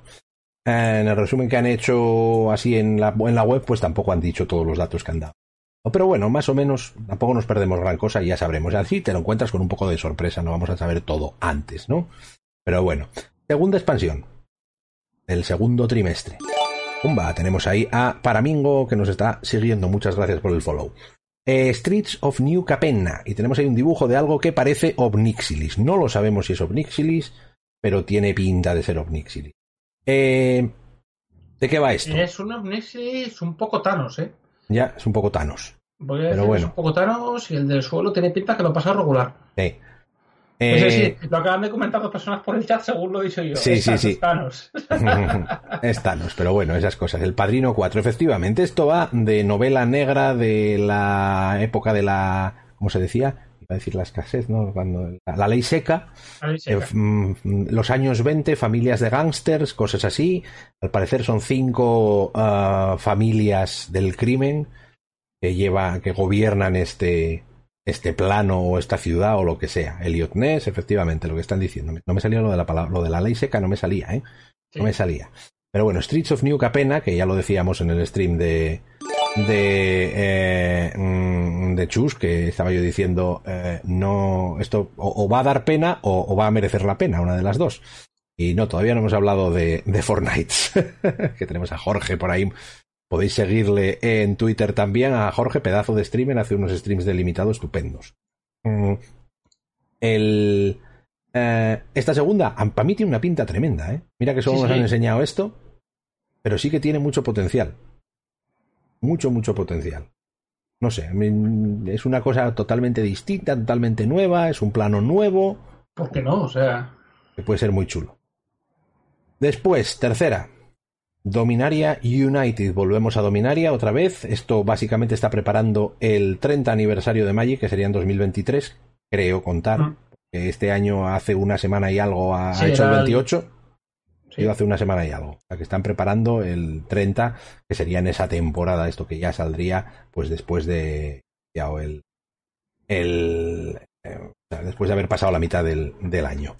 En el resumen que han hecho así en la, web, pues tampoco han dicho todos los datos que han dado. Pero bueno, más o menos tampoco nos perdemos gran cosa y ya sabremos. Así te lo encuentras con un poco de sorpresa, no vamos a saber todo antes, ¿no? Pero bueno, segunda expansión del segundo trimestre. Pumba, tenemos ahí a Paramingo que nos está siguiendo. Muchas gracias por el follow. Eh, Streets of New Capenna. Y tenemos ahí un dibujo de algo que parece Obnixilis. No lo sabemos si es Obnixilis, pero tiene pinta de ser Obnixilis. Eh, ¿De qué va esto? Es un Omnixilis un poco Thanos, ¿eh? Ya, es un poco Thanos. Voy a decir es un poco Thanos y el del suelo tiene pinta que lo pasa regular. Sí. Pues sí, lo acaban de comentar dos personas por el chat según lo he dicho yo. Sí, sí, sí. Es Thanos. es Thanos, pero bueno, esas cosas. El Padrino 4, efectivamente. Esto va de novela negra de la época de la... ¿Cómo se decía? A decir la escasez, ¿no? Cuando la, ley seca, eh, mm, los años 20, familias de gángsters, cosas así. Al parecer son cinco ah, familias del crimen que lleva, que gobiernan este, este plano o esta ciudad o lo que sea. Elliot Ness, efectivamente, lo que están diciendo. No me salía lo de la palabra, lo de la ley seca, no me salía, ¿eh? No me salía. Pero bueno, Streets of New Capena, que ya lo decíamos en el stream de, de, eh, mm, de Chus, que estaba yo diciendo, eh, no, esto o, va a dar pena o, va a merecer la pena, una de las dos. Y no, todavía no hemos hablado de, de Fortnite, que tenemos a Jorge por ahí. Podéis seguirle en Twitter también a Jorge, pedazo de streamer, hace unos streams delimitados estupendos. Mm, el, eh, esta segunda, para mí tiene una pinta tremenda, ¿eh? Mira que solo nos han enseñado esto, pero sí que tiene mucho potencial mucho, mucho potencial. No sé, es una cosa totalmente distinta, totalmente nueva, es un plano nuevo. ¿Por qué no? O sea. Que puede ser muy chulo. Después, tercera. Dominaria United. Volvemos a Dominaria otra vez. Esto básicamente está preparando el 30 aniversario de Magic, que sería en 2023. Creo contar. Mm. Este año hace una semana y algo ha, hecho el 28 hace una semana y algo. O sea, que están preparando el 30, que sería en esa temporada, esto que ya saldría, pues después de. Ya, el. el eh, después de haber pasado la mitad del, del año.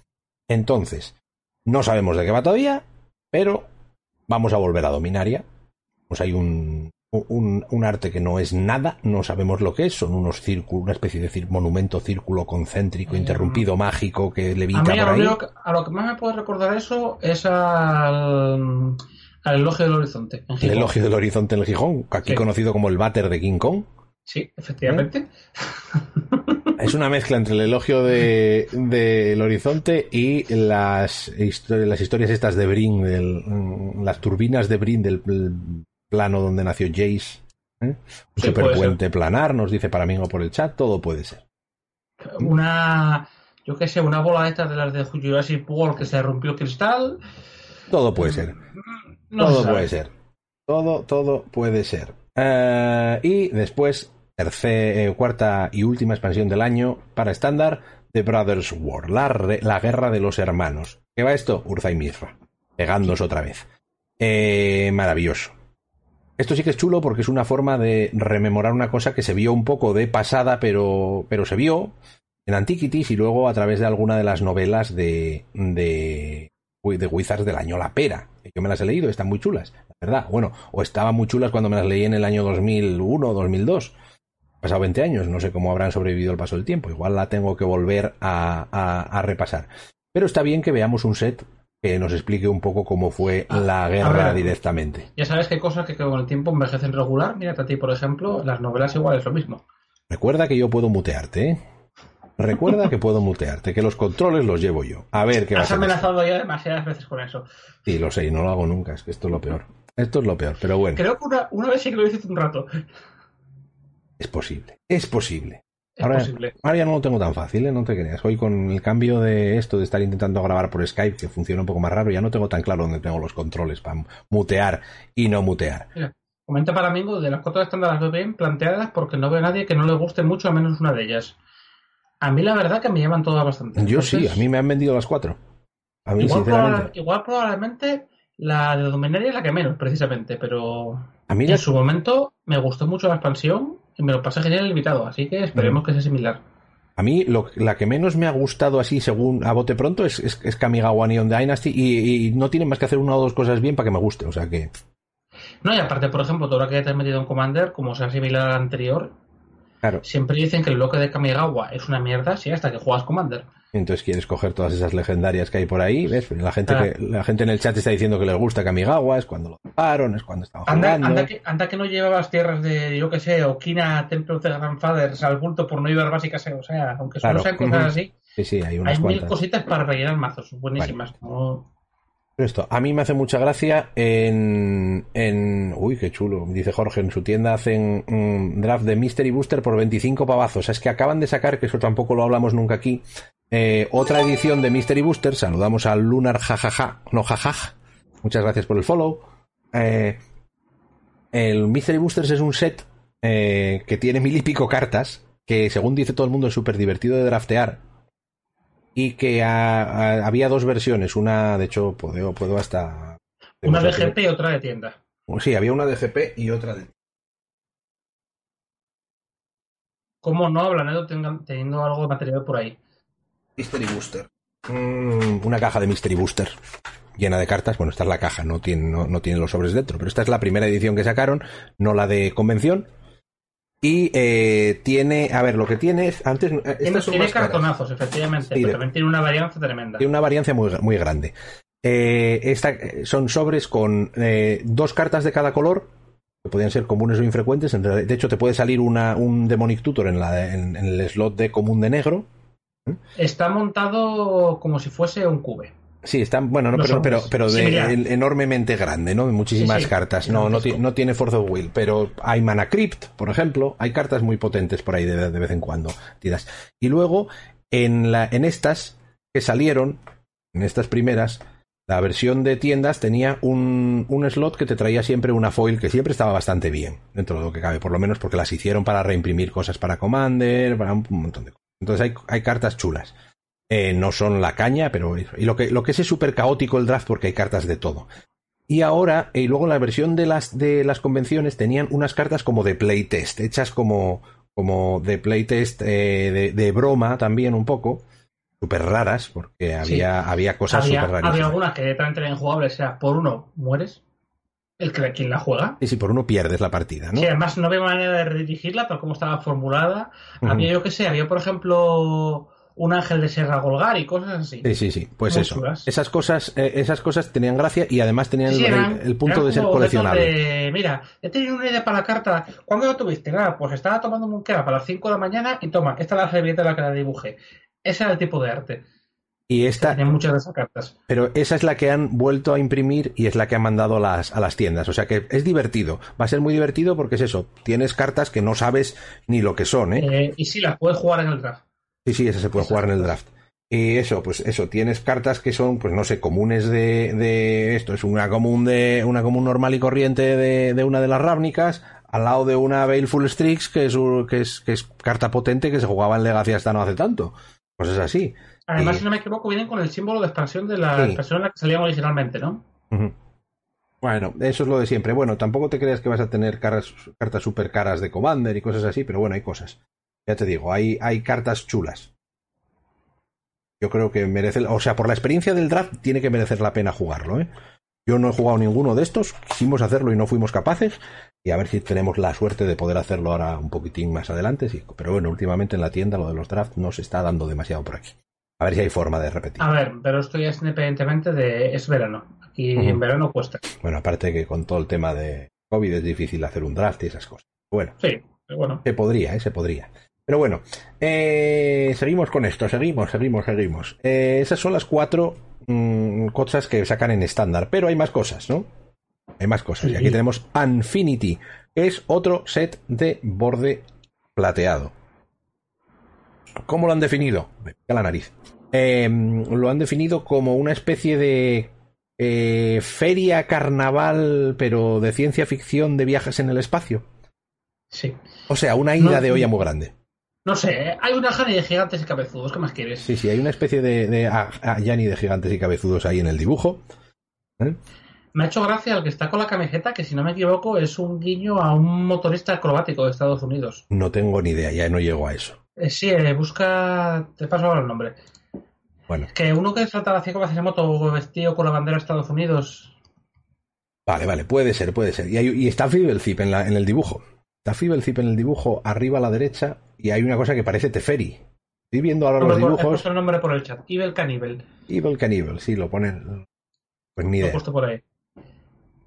Entonces, no sabemos de qué va todavía, pero vamos a volver a Dominaria. Pues hay un, un, un, arte que no es nada, no sabemos lo que es, son unos círculos, una especie de monumento círculo concéntrico, interrumpido, mágico, que levita a mí, por a, ahí. lo, a lo que más me puede recordar eso es al, al elogio del horizonte. en El elogio del horizonte en el Gijón, aquí Sí. conocido como el váter de King Kong. Sí, efectivamente. Es una mezcla entre el elogio de- del horizonte y las, histo- las historias estas de Brin, del, mm, las turbinas de Brin del plano donde nació Jace. ¿eh? Un Sí, superpuente planar, nos dice para mí o por el chat, todo puede ser. Una, yo qué sé, una bola esta de las de Jurassic World que se rompió cristal. Todo puede ser. No todo se puede ser. Todo, todo puede ser. Eh, y después, tercera, cuarta y última expansión del año para estándar, The Brothers War, la, re- la guerra de los hermanos. ¿Qué va esto? Urza y Mizra, pegándose otra vez. Eh, maravilloso. Esto sí que es chulo porque es una forma de rememorar una cosa que se vio un poco de pasada, pero, pero se vio en Antiquities y luego a través de alguna de las novelas de, de, de Wizards del año La Pera. Yo me las he leído, están muy chulas, la verdad. Bueno, o estaban muy chulas cuando me las leí en el año 2001 o 2002. Han pasado 20 años, no sé cómo habrán sobrevivido el paso del tiempo. Igual la tengo que volver a, a- a repasar. Pero está bien que veamos un set que nos explique un poco cómo fue Ah, la guerra directamente. Ya sabes que hay cosas que con el tiempo envejecen regular. Mírate a ti, por ejemplo, las novelas igual es lo mismo. Recuerda que yo puedo mutearte, ¿eh? Recuerda que puedo mutearte, que los controles los llevo yo. A ver qué va a Has ser. esto. amenazado ya demasiadas veces con eso. Sí, lo sé, y no lo hago nunca, es que esto es lo peor. Esto es lo peor, pero bueno, Creo que una, una vez sí que lo hice un rato. es posible. Es posible. Ahora-. Ahora ya no lo tengo tan fácil, ¿eh? no te creas. Hoy con el cambio de esto de estar intentando grabar por Skype, que funciona un poco más raro, ya no tengo tan claro dónde tengo los controles para mutear y no mutear. Comenta para Mingo de las cuatro estándar las veo bien planteadas porque no veo a nadie que no le guste mucho a menos una de ellas. A mí la verdad que me llaman todas bastante. Yo sí, a mí me han vendido las cuatro. A mí, igual, probable- igual probablemente la de Dominaria es la que menos, precisamente, pero A mí en la- su momento me gustó mucho la expansión me lo pasé genial el invitado, así que esperemos que sea similar. A mí lo- la que menos me ha gustado así, según a bote pronto, es, es, es Kamigawa Neon Dynasty y, y no tienen más que hacer una o dos cosas bien para que me guste. O sea que, No, y aparte, por ejemplo, todo lo que te has metido en Commander, como sea similar al anterior, claro, siempre dicen que el bloque de Kamigawa es una mierda, sí, hasta que juegas Commander. Entonces quieres coger todas esas legendarias que hay por ahí, ¿ves? La gente, Ah. que, la gente en el chat está diciendo que les gusta Kamigawa, es cuando lo taparon, es cuando estaban Anda, jugando. anda, que, anda que no llevabas tierras de, yo que sé, Okina, Templos de Grandfathers al bulto por no llevar básicas, o sea, aunque solo Claro. sean cosas así, Sí, sí, hay unas hay mil cositas para rellenar mazos, buenísimas. esto, a mí me hace mucha gracia en, en... Uy, qué chulo. Dice Jorge, en su tienda hacen un draft de Mystery Booster por 25 pavazos. Es que acaban de sacar, que eso tampoco lo hablamos nunca aquí, eh, otra edición de Mystery Booster. Saludamos al Lunar jajaja, no jajaj. Muchas gracias por el follow. Eh, el Mystery Boosters es un set eh, que tiene mil y pico cartas, que según dice todo el mundo es súper divertido de draftear y que ha- ha- había dos versiones. Una, de hecho, puedo, puedo hasta. Una de GP y otra de tienda. Sí, había una de GP y otra de. ¿Cómo no hablan teniendo algo de material por ahí? Mystery Booster. Mm, una caja de Mystery Booster llena de cartas. Bueno, esta es la caja, no tiene, no, no tiene los sobres dentro, pero esta es la primera edición que sacaron, no la de convención. Y eh, tiene, a ver, lo que tiene es. Antes, eh, Tiene, tiene más caras. cartonazos, efectivamente, Sí, pero de- también tiene una varianza tremenda. Tiene una variancia muy, muy grande. Eh, esta, eh, son sobres con eh, dos cartas de cada color, que podían ser comunes o infrecuentes. De hecho, te puede salir una, un Demonic Tutor en, la, en, en el slot de común de negro. Está montado como si fuese un cube. Sí, están, bueno, no, pero, pero, sobres. pero de, enormemente grande, ¿no? Muchísimas Sí, sí, cartas. No, tiene Force of Will, pero hay Mana Crypt, por ejemplo. Hay cartas muy potentes por ahí de, de vez en cuando. tiras. Y luego, en, la, en estas que salieron, en estas primeras, la versión de tiendas tenía un, un slot que te traía siempre una foil que siempre estaba bastante bien, dentro de lo que cabe, por lo menos porque las hicieron para reimprimir cosas para Commander, para un montón de cosas. Entonces hay, hay cartas chulas. Eh, no son la caña, pero y lo que, lo que es es súper caótico el draft porque hay cartas de todo. Y ahora, y luego la versión de las, de las convenciones tenían unas cartas como de playtest, hechas como, como de playtest eh, de, de broma también un poco, súper raras, porque había, había cosas súper raras. había algunas que directamente eran injugables, o sea, por uno mueres. El que quien la juega. Y si por uno pierdes la partida, ¿no? Sí, además no había manera de redirigirla tal como estaba formulada. Había, yo qué sé, había, por ejemplo, un ángel de Serra Golgar y cosas así. Sí, sí, sí. Pues eso. chulas. Esas cosas, eh, esas cosas tenían gracia y además tenían Sí, el, eran- el punto de ser coleccionable. de, mira, he tenido una idea para la carta. ¿Cuándo lo tuviste? Nada, pues estaba tomando un kebab a las 5 de la mañana y toma, esta es la servilleta en la que la dibujé. Ese era el tipo de arte. Y esta, Tenía muchas de esas cartas. pero esa es la que han vuelto a imprimir y es la que han mandado a las, a las tiendas. O sea que es divertido. Va a ser muy divertido porque es eso. Tienes cartas que no sabes ni lo que son, ¿eh? Eh, y sí, las puedes jugar en el draft. Sí, sí, esa se puede jugar en el draft. Y eso, pues eso, tienes cartas que son, pues no sé, comunes de, de esto, es una común de, una común normal y corriente de, de una de las rávnicas, al lado de una Baleful Strix, que es, que es, que es carta potente que se jugaba en Legacy hasta no hace tanto. Pues es así. Además, Y- si no me equivoco, vienen con el símbolo de expansión de la Sí. expansión en la que salían originalmente, ¿no? Bueno, eso es lo de siempre. Bueno, tampoco te creas que vas a tener caras, cartas super caras de Commander y cosas así, pero bueno, hay cosas. Ya te digo, hay, hay cartas chulas. Yo creo que merece, o sea, por la experiencia del draft tiene que merecer la pena jugarlo, ¿eh? Yo no he jugado ninguno de estos, quisimos hacerlo y no fuimos capaces, y a ver si tenemos la suerte de poder hacerlo ahora un poquitín más adelante, sí. Pero bueno, últimamente en la tienda lo de los drafts no se está dando demasiado por aquí. A ver si hay forma de repetir. A ver, pero esto ya es independientemente de. Es verano. Aquí en verano cuesta. Bueno, aparte que con todo el tema de COVID es difícil hacer un draft y esas cosas. Bueno, Sí, pero bueno. se podría, ¿eh? Se podría. Pero bueno, eh, seguimos con esto, seguimos, seguimos, seguimos. Eh, esas son las cuatro mm, cosas que sacan en estándar, pero hay más cosas, ¿no? Hay más cosas. Y aquí tenemos Infinity, que es otro set de borde plateado. ¿Cómo lo han definido? Me pica la nariz. Eh, lo han definido como una especie de eh, feria carnaval, pero de ciencia ficción de viajes en el espacio. Sí. O sea, una ida No, de olla muy grande. No sé, hay una jana de gigantes y cabezudos. ¿Qué más quieres? Sí, sí, hay una especie de, de a- a Yanni de gigantes y cabezudos ahí en el dibujo. ¿Eh? Me ha hecho gracia el que está con la camiseta, que si no me equivoco es un guiño a un motorista acrobático de Estados Unidos. No tengo ni idea, ya no llego a eso. Eh, sí, eh, busca. Te paso ahora el nombre. Bueno, Que uno que saltaba así como hace moto vestido con la bandera de Estados Unidos. vale, vale, puede ser, puede ser. Y, hay- y está Fibelzip en, la, en el dibujo. Está Fibelzip en el dibujo arriba a la derecha y hay una cosa que parece Teferi. Estoy viendo ahora los por- he dibujos. puesto el nombre por el chat. Evil Cannibal. Evil Cannibal, sí, lo ponen. Pues ni Lo he idea, puesto por ahí.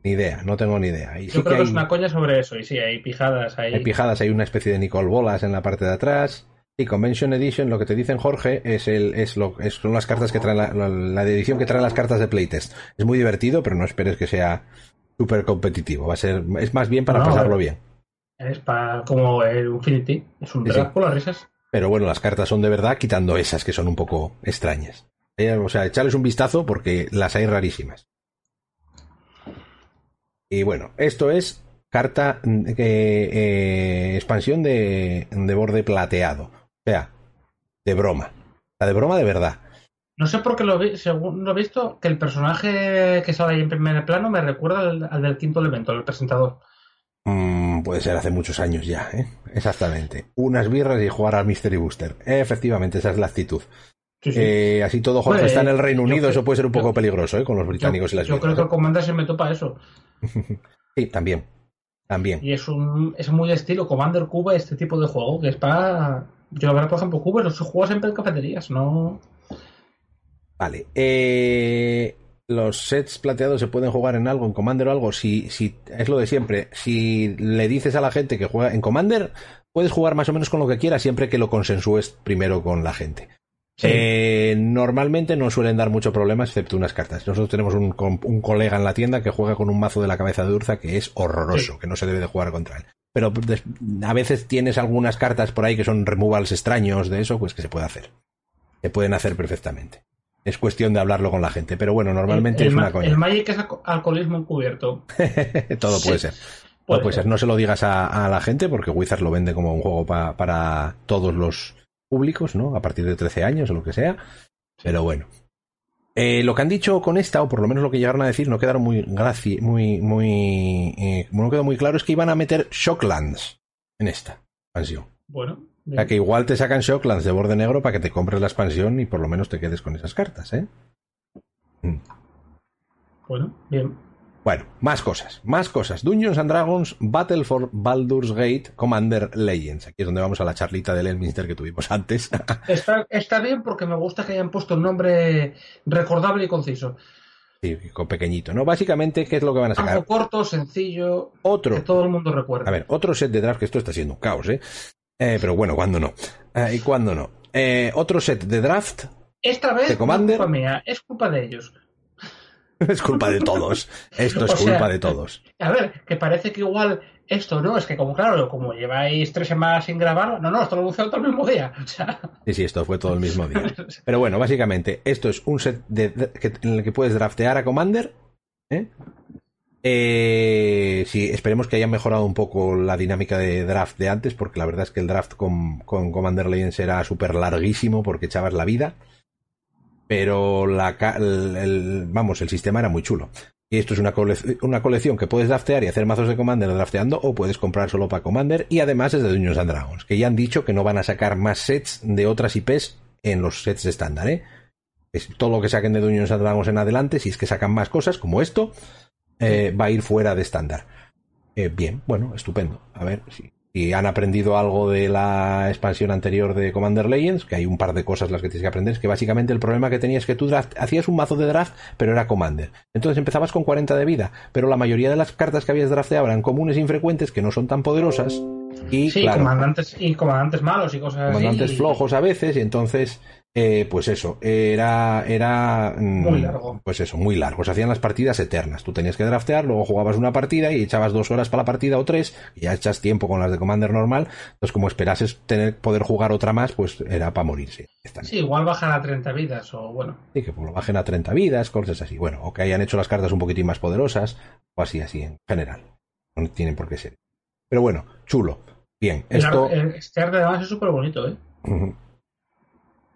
ni idea, no tengo ni idea. Y Yo sí creo que, que es hay, una coña sobre eso. Y sí, hay pijadas ahí. hay pijadas, hay una especie de Nicole Bolas en la parte de atrás. Y Convention Edition, lo que te dicen Jorge, es el, es lo, es- son las cartas que traen la, la- la edición que trae las cartas de playtest. Es muy divertido, pero no esperes que sea súper competitivo. Va a ser, es más bien para No, pasarlo eh. bien. Es para como el Infinity. Es un Sí, drag sí. por las risas. Pero bueno, las cartas son de verdad, quitando esas que son un poco extrañas. Eh, O sea, echarles un vistazo porque las hay rarísimas. Y bueno, esto es carta que, eh, expansión de, de borde plateado. O sea, de broma. La de broma de verdad. No sé por qué lo vi, según lo he visto, que el personaje que sale ahí en primer plano me recuerda al, al del quinto elemento, el presentador. Mm, puede ser hace muchos años ya, ¿eh? Exactamente. Unas birras y jugar al Mystery Booster. Efectivamente, esa es la actitud. Sí, sí. Eh, así todo Jorge está en el Reino Unido, creo- eso puede ser un poco yo- peligroso, ¿eh? Con los británicos yo, y las yo birras, creo que ¿eh? el Commander se metió para eso. Sí, también. También. Y es un es muy estilo Commander Cuba este tipo de juego, que es para... Yo por ejemplo, Cuba los juego siempre en cafeterías, no... Vale. Eh, los sets plateados se pueden jugar en algo, en Commander o algo. Si, si es lo de siempre. Si le dices a la gente que juega en Commander, puedes jugar más o menos con lo que quieras, siempre que lo consensúes primero con la gente. Sí. Eh, normalmente no suelen dar mucho problema, excepto unas cartas. Nosotros tenemos un, colega en la tienda que juega con un mazo de la cabeza de Urza que es horroroso, Sí. que no se debe de jugar contra él. Pero a veces tienes algunas cartas por ahí que son removals extraños de eso, pues que se puede hacer. Se pueden hacer perfectamente. Es cuestión de hablarlo con la gente, pero bueno, normalmente el, es una coña. El Magic es alco- alcoholismo encubierto. Todo puede Sí. ser. No, Puede puede ser. ser. no se lo digas a, a la gente porque Wizard lo vende como un juego pa- para todos los públicos, ¿no? A partir de 13 años o lo que sea. Pero bueno. Eh, lo que han dicho con esta, o por lo menos lo que llegaron a decir, no quedaron muy graci muy, muy, eh, no quedó muy claro, es que iban a meter Shocklands en esta expansión. Bueno, O bien. sea que igual te sacan Shocklands de borde negro para que te compres la expansión y por lo menos te quedes con esas cartas, ¿eh? Mm. bueno, bien. Bueno, más cosas, más cosas. Dungeons and Dragons, Battle for Baldur's Gate, Commander Legends. Aquí es donde vamos a la charlita del Elminster que tuvimos antes. está, está bien porque me gusta que hayan puesto un nombre recordable y conciso. Sí, con pequeñito, ¿no? Básicamente, ¿qué es lo que van a sacar? Algo corto, sencillo, otro, que todo el mundo recuerda. A ver, otro set de draft, que esto está siendo un caos, ¿eh? eh pero bueno, ¿cuándo no? Eh, ¿Y cuándo no? Eh, otro set de draft. Esta vez de Commander. no es culpa mía, es culpa de ellos. es culpa de todos. Esto es culpa de todos. A ver, que parece que igual esto no, es que como claro, como lleváis tres semanas sin grabar, no, no, esto lo anunciado todo el mismo día. Sí, sí, esto fue todo el mismo día. Pero bueno, básicamente, esto es un set de, en el que puedes draftear a Commander. ¿eh? Eh, sí, esperemos que haya mejorado un poco la dinámica de draft de antes, porque la verdad es que el draft con, con Commander Legends era súper larguísimo porque echabas la vida pero el, vamos, el sistema era muy chulo. Y esto es una, una, colección que puedes draftear y hacer mazos de Commander drafteando o puedes comprar solo para Commander y además es de Dungeons and Dragons, que ya han dicho que no van a sacar más sets de otras IPs en los sets estándar, ¿eh? Es todo lo que saquen de Dungeons and Dragons en adelante, si es que sacan más cosas como esto, eh, va a ir fuera de estándar. Eh, bien, bueno, estupendo. A ver si y han aprendido algo de la expansión anterior de Commander Legends, que hay un par de cosas las que tienes que aprender, es que básicamente el problema que tenías es que tú draft, hacías un mazo de draft, pero era Commander. Entonces empezabas con 40 de vida, pero la mayoría de las cartas que habías drafteado eran comunes e infrecuentes, que no son tan poderosas. Y, sí, comandantes, y comandantes malos y cosas comandantes flojos a veces, y entonces eh, pues eso, era, era mm, muy largo. Pues eso, muy largo. Se hacían las partidas eternas. Tú tenías que draftear, luego jugabas una partida y echabas dos horas para la partida o tres, y ya echas tiempo con las de Commander normal. Entonces, como esperases tener, poder jugar otra más, pues era para morirse. Sí, igual bajan a 30 vidas, o bueno. Sí, que pues lo bajen a 30 vidas, cosas así. Bueno, o que hayan hecho las cartas un poquitín más poderosas, o así, así, en general. No tienen por qué ser. Pero bueno, chulo. Bien, esto. Este arte además es súper bonito, ¿eh?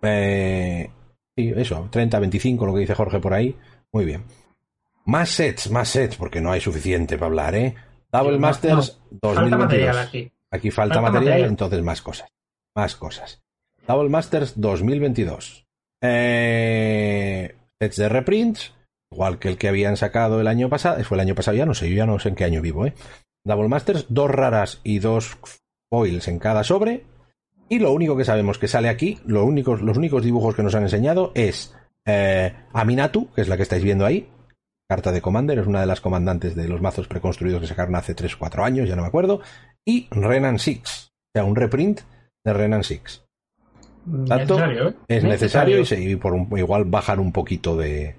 Eh, sí, eso, 30, 25, lo que dice Jorge por ahí. Muy bien. Más sets, más sets, porque no hay suficiente para hablar, ¿eh? Double Masters 2022. aquí. falta, material, entonces más cosas. Más cosas. Double Masters 2022. Eh, sets de reprints, igual que el que habían sacado el año pasado. Fue el año pasado, ya no sé, yo ya no sé en qué año vivo, ¿eh? Double Masters, dos raras y dos foils en cada sobre. Y lo único que sabemos que sale aquí, lo únicos, los únicos dibujos que nos han enseñado es eh, Aminatu, que es la que estáis viendo ahí, carta de Commander, es una de las comandantes de los mazos preconstruidos que sacaron hace 3 o 4 años, ya no me acuerdo, y Renan Six, o sea, un reprint de Renan Six. Tanto, ¿eh? Es necesario, y, por igual bajar un poquito de,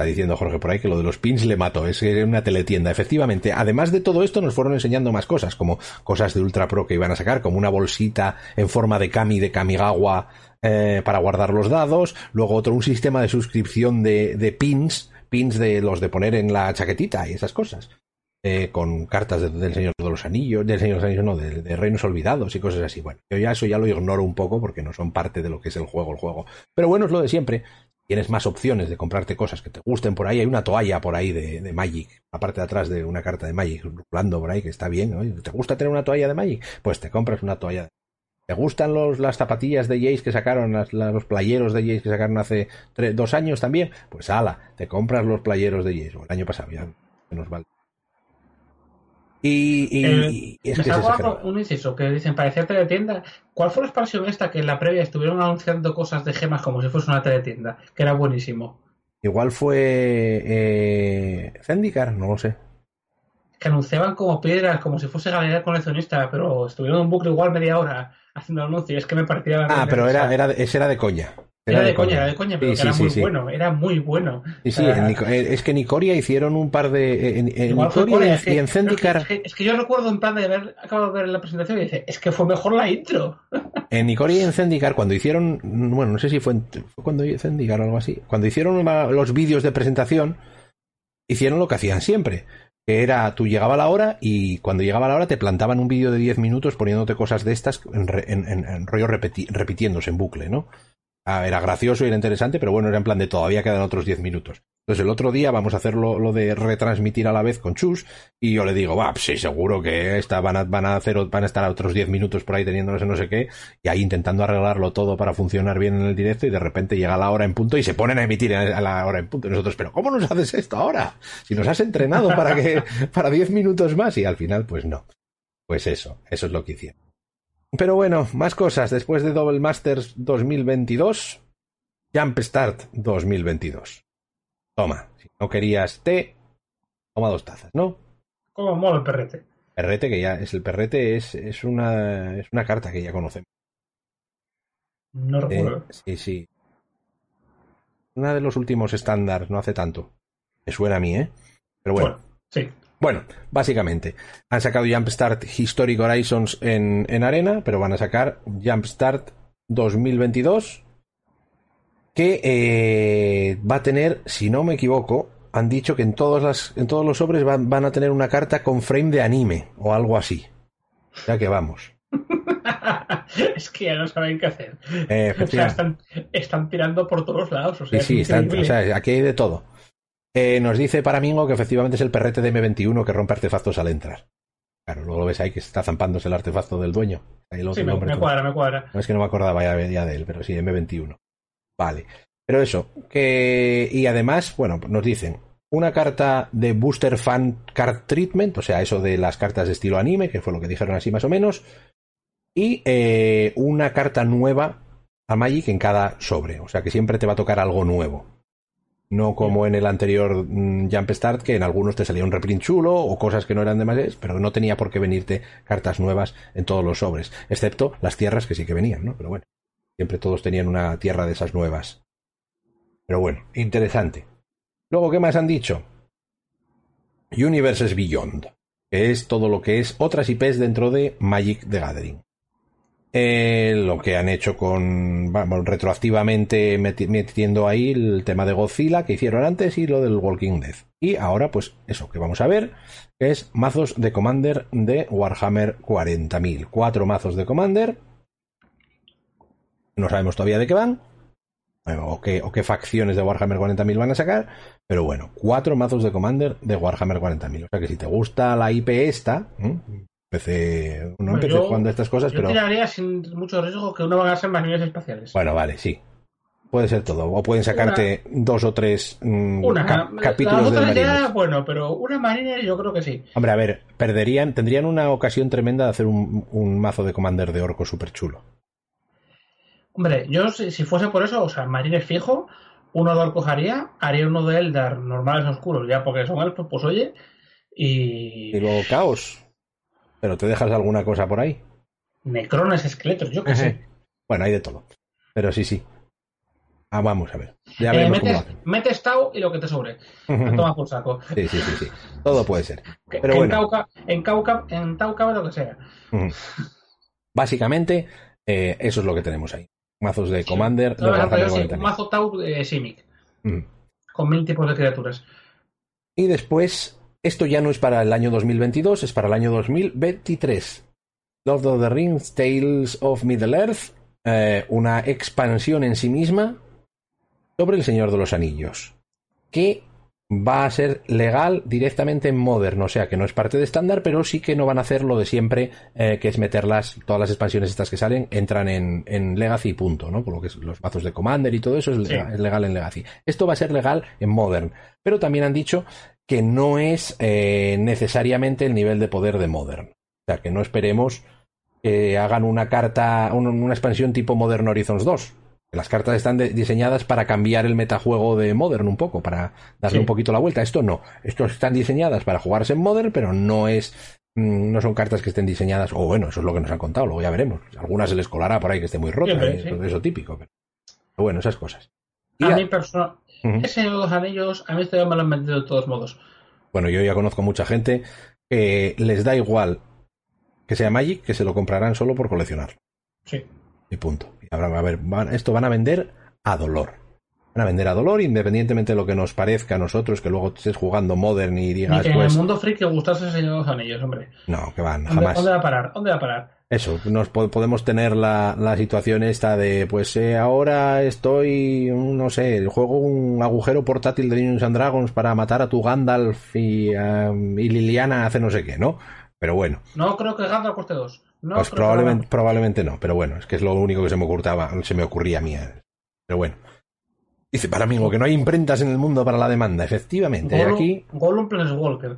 Está diciendo Jorge por ahí que lo de los pins le mató, es una teletienda. Efectivamente, además de todo esto, nos fueron enseñando más cosas, como cosas de Ultra Pro que iban a sacar, como una bolsita en forma de Kami de Kamigawa eh, para guardar los dados, luego otro, un sistema de suscripción de, de pins, pins de los de poner en la chaquetita y esas cosas. Eh, con cartas del Señor de los Anillos, del Señor de los Anillos, no, de, Reinos Olvidados y cosas así. Bueno, yo ya eso ya lo ignoro un poco porque no son parte de lo que es el juego, el juego. Pero bueno, es lo de siempre tienes más opciones de comprarte cosas que te gusten por ahí. Hay una toalla por ahí de, Magic, la parte de atrás de una carta de Magic, rulando por ahí, que está bien. ¿Te gusta tener una toalla de Magic? Pues te compras una toalla. ¿Te gustan los, las zapatillas de Jace que sacaron, los playeros de Jace que sacaron hace dos años también? Pues ala, te compras los playeros de Jace. O el año pasado ya nos vale. Y, y, es que un inciso que dicen parecía teletienda. ¿Cuál fue la expansión esta que en la previa estuvieron anunciando cosas de gemas como si fuese una teletienda? Que era buenísimo. Igual fue eh, Zendikar, no lo sé. Que anunciaban como piedras, como si fuese galería coleccionista, pero estuvieron en un bucle igual media hora haciendo anuncios. Es que me parecía. Ah, pero era, era, ese era de coña. Era, de, coña, era de coña, pero era muy bueno, era muy bueno. Sí, sí, eh, es que en Nicoria hicieron un par de. En, Nicoria y en Zendikar. Es que, yo recuerdo en plan de haber acabado de ver la presentación y dice, es que fue mejor la intro. En Nicoria y en Zendikar, cuando hicieron. Bueno, no sé si fue, fue cuando Zendikar o algo así. Cuando hicieron los vídeos de presentación, hicieron lo que hacían siempre. Que era, tú llegaba la hora y cuando llegaba la hora te plantaban un vídeo de 10 minutos poniéndote cosas de estas en, rollo repitiéndose en bucle, ¿no? Ah, era gracioso y era interesante, pero bueno, era en plan de todavía quedan otros 10 minutos. Entonces el otro día vamos a hacer lo, de retransmitir a la vez con Chus y yo le digo, va, sí, seguro que esta van a, van a hacer, van a estar otros 10 minutos por ahí teniéndonos no sé qué y ahí intentando arreglarlo todo para funcionar bien en el directo y de repente llega la hora en punto y se ponen a emitir a la hora en punto. Y nosotros, pero ¿cómo nos haces esto ahora? Si nos has entrenado para que, para 10 minutos más y al final, pues no. Pues eso, eso es lo que hicieron. Pero bueno, más cosas. Después de Double Masters 2022, Jump Start 2022. Toma, si no querías té, toma dos tazas, ¿no? Como mola el perrete. Perrete, que ya es el perrete, es, es, una, es una carta que ya conocemos. No eh, recuerdo. sí, sí. Una de los últimos estándares, no hace tanto. Me suena a mí, ¿eh? Pero bueno. bueno sí. Bueno, básicamente, han sacado Jumpstart Historic Horizons en, en Arena, pero van a sacar Jumpstart 2022 que eh, va a tener, si no me equivoco, han dicho que en, todas las, en todos los sobres van, van, a tener una carta con frame de anime o algo así. Ya que vamos. es que ya no saben qué hacer. Eh, o sea, están, están, tirando por todos lados. O sea, sí, sí, o sea, aquí hay de todo. Eh, nos dice Paramingo que efectivamente es el perrete de M21 que rompe artefactos al entrar. Claro, luego lo ves ahí que está zampándose el artefacto del dueño. Ahí sí, me, me cuadra, me cuadra. No es que no me acordaba ya, ya de él, pero sí, M21. Vale. Pero eso, que. Y además, bueno, nos dicen una carta de Booster Fan Card Treatment, o sea, eso de las cartas de estilo anime, que fue lo que dijeron así más o menos. Y eh, una carta nueva a Magic en cada sobre. O sea, que siempre te va a tocar algo nuevo. No como en el anterior mm, Jump Start, que en algunos te salía un reprint chulo o cosas que no eran demasiadas, pero no tenía por qué venirte cartas nuevas en todos los sobres, excepto las tierras que sí que venían, ¿no? Pero bueno. Siempre todos tenían una tierra de esas nuevas. Pero bueno, interesante. Luego, ¿qué más han dicho? Universes Beyond, que es todo lo que es otras IPs dentro de Magic the Gathering. Eh, lo que han hecho con retroactivamente metiendo ahí el tema de Godzilla que hicieron antes y lo del Walking Dead. Y ahora, pues eso que vamos a ver, es mazos de Commander de Warhammer 40.000. Cuatro mazos de Commander no sabemos todavía de qué van. O qué, o qué facciones de Warhammer 40.000 van a sacar. Pero bueno, cuatro mazos de Commander de Warhammer 40.000. O sea que si te gusta la IP esta, empecé, no empecé jugando estas cosas, yo pero. tiraría sin mucho riesgo que uno van a ser marines espaciales. Bueno, vale, sí. Puede ser todo. O pueden sacarte dos o tres mm, capítulos de marines. bueno, pero una marine yo creo que sí. Hombre, a ver, perderían, tendrían una ocasión tremenda de hacer un, un mazo de Commander de orco súper chulo. Hombre, yo si, fuese por eso, o sea, Marines fijo, uno de Orcos haría, haría uno de Eldar normales oscuros, ya porque son elfos, pues oye, y... Y luego Caos. Pero te dejas alguna cosa por ahí. Necrones, esqueletos, yo qué sé. Bueno, hay de todo. Pero sí, sí. Ah, vamos a ver. Ya eh, metes, metes Tau y lo que te sobre. Toma por saco. Sí, sí, sí, sí. Todo puede ser. Pero en, Cauca, en, Cauca, en Tau cabe lo que sea. Básicamente, eh, eso es lo que tenemos ahí mazos de Commander. un mazo Tau de Simic. Mm. Con mil tipos de criaturas. Y después, esto ya no es para el año 2022, es para el año 2023. Lord of the Rings, Tales of Middle Earth, eh, una expansión en sí misma sobre el Señor de los Anillos. Que va a ser legal directamente en Modern, o sea que no es parte de estándar, pero sí que no van a hacer lo de siempre, eh, que es meterlas, todas las expansiones estas que salen, entran en, en Legacy y punto, ¿no? Por lo que es los mazos de Commander y todo eso es, legal en Legacy. Esto va a ser legal en Modern, pero también han dicho que no es eh, necesariamente el nivel de poder de Modern. O sea que no esperemos que hagan una carta, una expansión tipo Modern Horizons 2, las cartas están diseñadas para cambiar el metajuego de Modern un poco, para darle un poquito la vuelta. Esto no. Estos están diseñadas para jugarse en Modern, pero no es. Mm, no son cartas que estén diseñadas. O bueno, eso es lo que nos han contado, luego ya veremos. Algunas se les colará por ahí que esté muy rota, eso, típico. Pero, bueno, esas cosas. a, mí Ese de los anillos, a mí ya me lo han vendido de todos modos. Bueno, yo ya conozco mucha gente que les da igual que sea Magic, que se lo comprarán solo por coleccionar. Sí. Y punto. A ver, esto van a vender a dolor. Van a vender a dolor, independientemente de lo que nos parezca a nosotros, que luego estés jugando Modern y digas, Ni que en pues. el mundo friki gustase el Señor de los Anillos, hombre. No, que van, ¿Dónde, jamás. ¿Dónde va a parar? ¿Dónde va a parar? Eso, nos po- podemos tener la, la situación esta de, pues eh, ahora estoy, mm, no sé, juego un agujero portátil de Dungeons and Dragons para matar a tu Gandalf y, um, y Liliana hace no sé qué, ¿no? Pero bueno, No creo que Gandalf coste dos. No pues que probablemente, probablemente no, pero bueno, es que es lo único que se me ocurtaba, se me ocurría a mí. Pero bueno. Dice, para mí, que no hay imprentas en el mundo para la demanda. Efectivamente, Gollum, aquí Gollum Planeswalker.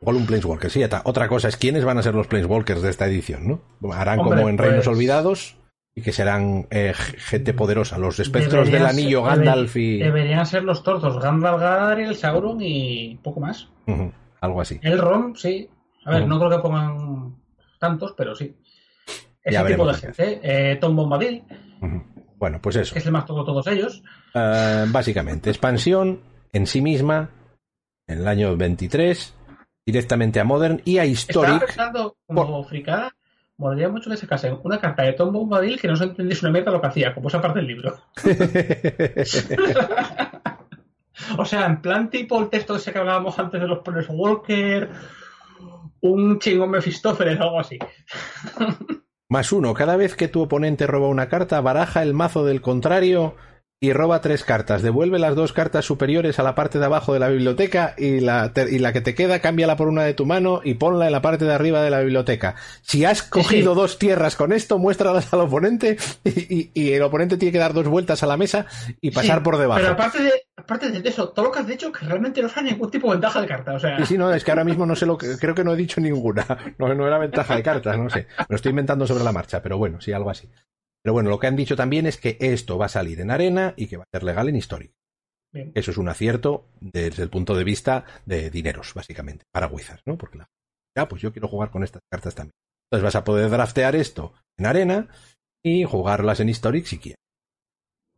Gollum Planeswalker. Sí, ata- otra cosa es quiénes van a ser los Planeswalkers de esta edición, ¿no? Harán Hombre, como en Reinos pues- Olvidados y que serán eh, gente poderosa, los espectros Deberían del anillo, ser- Gandalf y Deberían ser los tortos Gandalf, Galadriel, Sauron y poco más. Algo así. El Ron, sí. A ver, no creo que pongan tantos, pero sí. Ya Ese tipo de gente. Eh, Tom Bombadil. Bueno, pues eso. es el más todo todos ellos. Eh, básicamente, expansión en sí misma en el año 23, directamente a Modern y a Estaba Historic. pensando, como fricada, molaría mucho que se casen una carta de Tom Bombadil que no se entendiese una mierda lo que hacía, como esa parte del libro. O sea, en plan tipo el texto ese que hablábamos antes de los Prince Walker, un chingón Mefistófeles, algo así. Más uno, cada vez que tu oponente roba una carta, baraja el mazo del contrario y roba tres cartas. Devuelve las dos cartas superiores a la parte de abajo de la biblioteca y la, te- y la que te queda cámbiala por una de tu mano y ponla en la parte de arriba de la biblioteca. Si has cogido sí. dos tierras con esto, muéstralas al oponente y, y- y el oponente tiene que dar dos vueltas a la mesa y pasar Sí, por debajo. Pero aparte de, aparte de eso, todo lo que has dicho que realmente no sabe ningún tipo de ventaja de carta. O sea, Sí, sí, no, es que ahora mismo no sé lo que. Creo que no he dicho ninguna. No, no era ventaja de cartas, no sé. Me lo estoy inventando sobre la marcha, pero bueno, sí, algo así. Pero bueno, lo que han dicho también es que esto va a salir en arena y que va a ser legal en Historic. bien. Eso es un acierto desde el punto de vista de dineros, básicamente, para Wizards, ¿no? Porque la. Ya, pues yo quiero jugar con estas cartas también. Entonces vas a poder draftear esto en arena y jugarlas en Historic si quieres.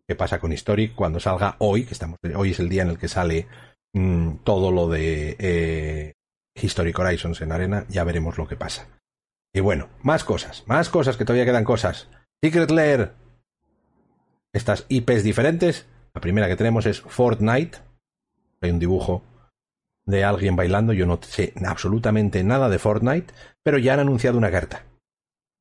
¿Qué pasa con Historic cuando salga hoy? Que estamos, hoy es el día en el que sale mm, todo lo de eh, Historic Horizons en arena. Ya veremos lo que pasa. Y bueno, más cosas, más cosas que todavía quedan cosas. Secret Lair. Estas IPs diferentes. La primera que tenemos es Fortnite. Hay un dibujo de alguien bailando. Yo no sé absolutamente nada de Fortnite, pero ya han anunciado una carta.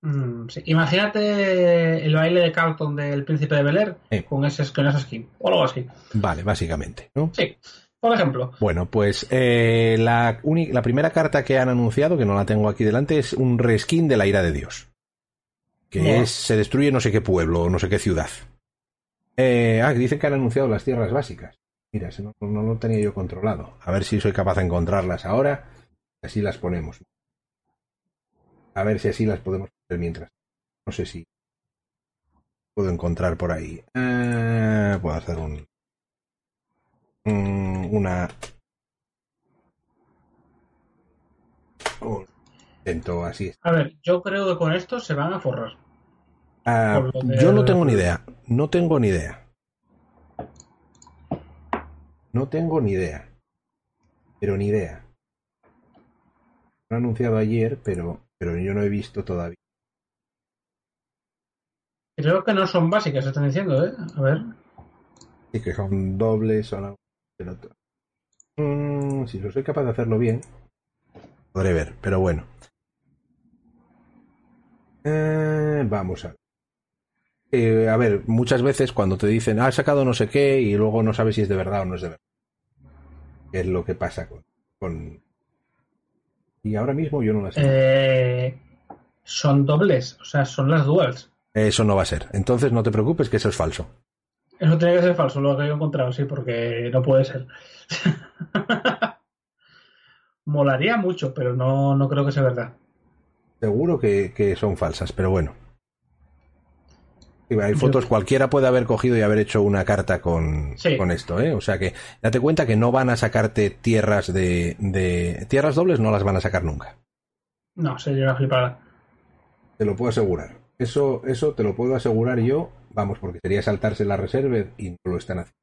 Mm, sí. Imagínate el baile de Carlton del Príncipe de Bel Air con, ese, con esa skin, o algo así. Vale, básicamente, ¿no? Sí, por ejemplo. Bueno, pues eh, la primera carta que han anunciado, que no la tengo aquí delante, es un reskin de la ira de Dios. Que es, se destruye no sé qué pueblo o no sé qué ciudad. Eh, ah, que dicen que han anunciado las tierras básicas. Mira, no, no lo tenía yo controlado. A ver si soy capaz de encontrarlas ahora. Así las ponemos. A ver si así las podemos hacer mientras. No sé si puedo encontrar por ahí. Eh, puedo hacer un, un- una un intento así. A ver, yo creo que con esto se van a forrar. Ah, de- yo no tengo ni idea. No tengo ni idea. No tengo ni idea. Pero ni idea. Lo han anunciado ayer, pero, pero yo no he visto todavía. Creo que no son básicas, están diciendo, ¿eh? A ver. Sí que son dobles, son algo del otro. Mm, si lo soy capaz de hacerlo bien, podré ver, pero bueno. Eh, vamos a ver. Eh, a ver, muchas veces cuando te dicen, "Ah, has sacado no sé qué, y luego no sabes si es de verdad o no es de verdad. ¿Qué es lo que pasa con. con... Y ahora mismo yo no la sé. Eh, son dobles, o sea, son las duals. Eso no va a ser. Entonces no te preocupes que eso es falso. Eso tiene que ser falso, lo que yo he encontrado, sí, porque no puede ser. Molaría mucho, pero no, no creo que sea verdad. Seguro que, que son falsas, pero bueno. Hay fotos, cualquiera puede haber cogido y haber hecho una carta con, Sí. con esto, ¿eh? O sea que date cuenta que no van a sacarte tierras de, de. Tierras dobles no las van a sacar nunca. No, sería una flipada. Te lo puedo asegurar. Eso, eso te lo puedo asegurar yo, vamos, porque sería saltarse la reserva y no lo están haciendo.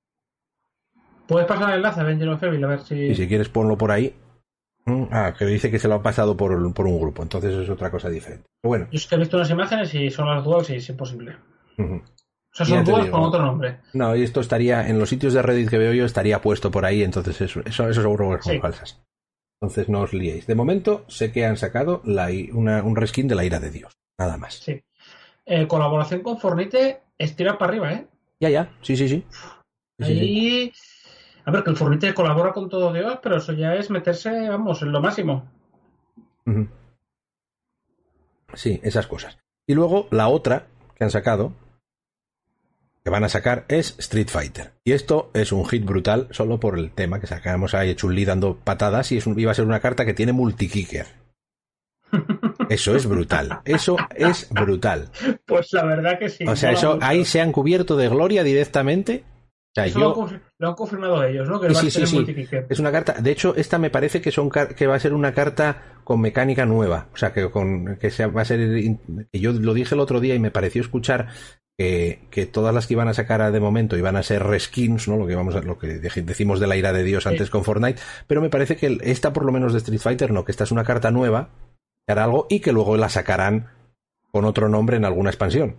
¿Puedes pasar el enlace a of Evil? A ver si. Y si quieres ponlo por ahí. Mm, Ah, que dice que se lo ha pasado por, por un grupo, entonces es otra cosa diferente. Pero bueno, Yo es que he visto unas imágenes y son las duals y es imposible. O sea, son dudas con otro nombre. No, y esto estaría en los sitios de Reddit que veo yo, estaría puesto por ahí, entonces eso, eso, eso seguro que son Sí. falsas. Entonces no os liéis. De momento sé que han sacado la, una- un reskin de la ira de Dios, nada más. Sí. Eh, colaboración con Fornite, estira para arriba, ¿eh? Ya, ya, sí, sí, sí. Sí, sí, sí. Ahí. A ver, que el Fornite colabora con todo Dios, pero eso ya es meterse, vamos, en lo máximo. Sí, esas cosas. Y luego la otra que han sacado, que van a sacar, es Street Fighter. Y esto es un hit brutal solo por el tema que sacamos ahí Chun-Li dando patadas y es un- iba a ser una carta que tiene multikicker. Eso es brutal. Eso es brutal. Pues la verdad que sí. O sea, eso mucho. ahí se han cubierto de gloria directamente. O sea, Eso lo, han yo confi- lo han confirmado ellos, ¿no? Que Sí, va a ser sí, sí. es una carta. De hecho, esta me parece que son que va a ser una carta con mecánica nueva. O sea, que con que sea, va a ser yo lo dije el otro día y me pareció escuchar que, que todas las que iban a sacar de momento iban a ser reskins, ¿no? Lo que vamos a, lo que decimos de la ira de Dios antes Sí. con Fortnite, pero me parece que esta por lo menos de Street Fighter no, que esta es una carta nueva, que hará algo y que luego la sacarán con otro nombre en alguna expansión.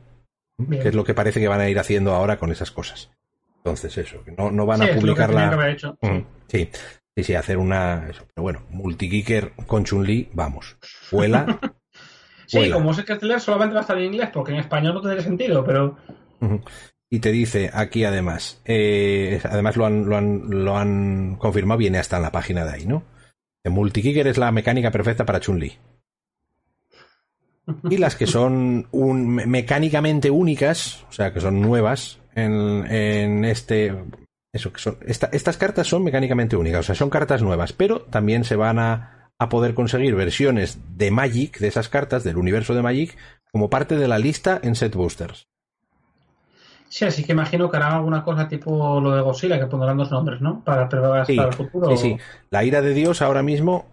Bien. Que es lo que parece que van a ir haciendo ahora con esas cosas. Entonces, eso, que no, no van Sí, a publicarla. Mm, Sí, sí, sí, hacer una. Eso. Pero bueno, multikicker con Chun-Li, vamos. Vuela. Sí, como que este solamente va a estar en inglés, porque en español no tendría sentido, pero. Y te dice aquí además, eh, además lo han, lo, han, lo han confirmado, viene hasta en la página de ahí, ¿no? El multikicker es la mecánica perfecta para Chun-Li. Y las que son un- mecánicamente únicas, o sea, que son nuevas en, en este. Eso, que son. esta- estas cartas son mecánicamente únicas, o sea, son cartas nuevas, pero también se van a, a poder conseguir versiones de Magic, de esas cartas, del universo de Magic, como parte de la lista en set boosters. sí, así que imagino que harán alguna cosa tipo lo de Godzilla, que pondrán dos nombres, ¿no? Para preparar Sí, para el futuro. Sí, sí. La ira de Dios ahora mismo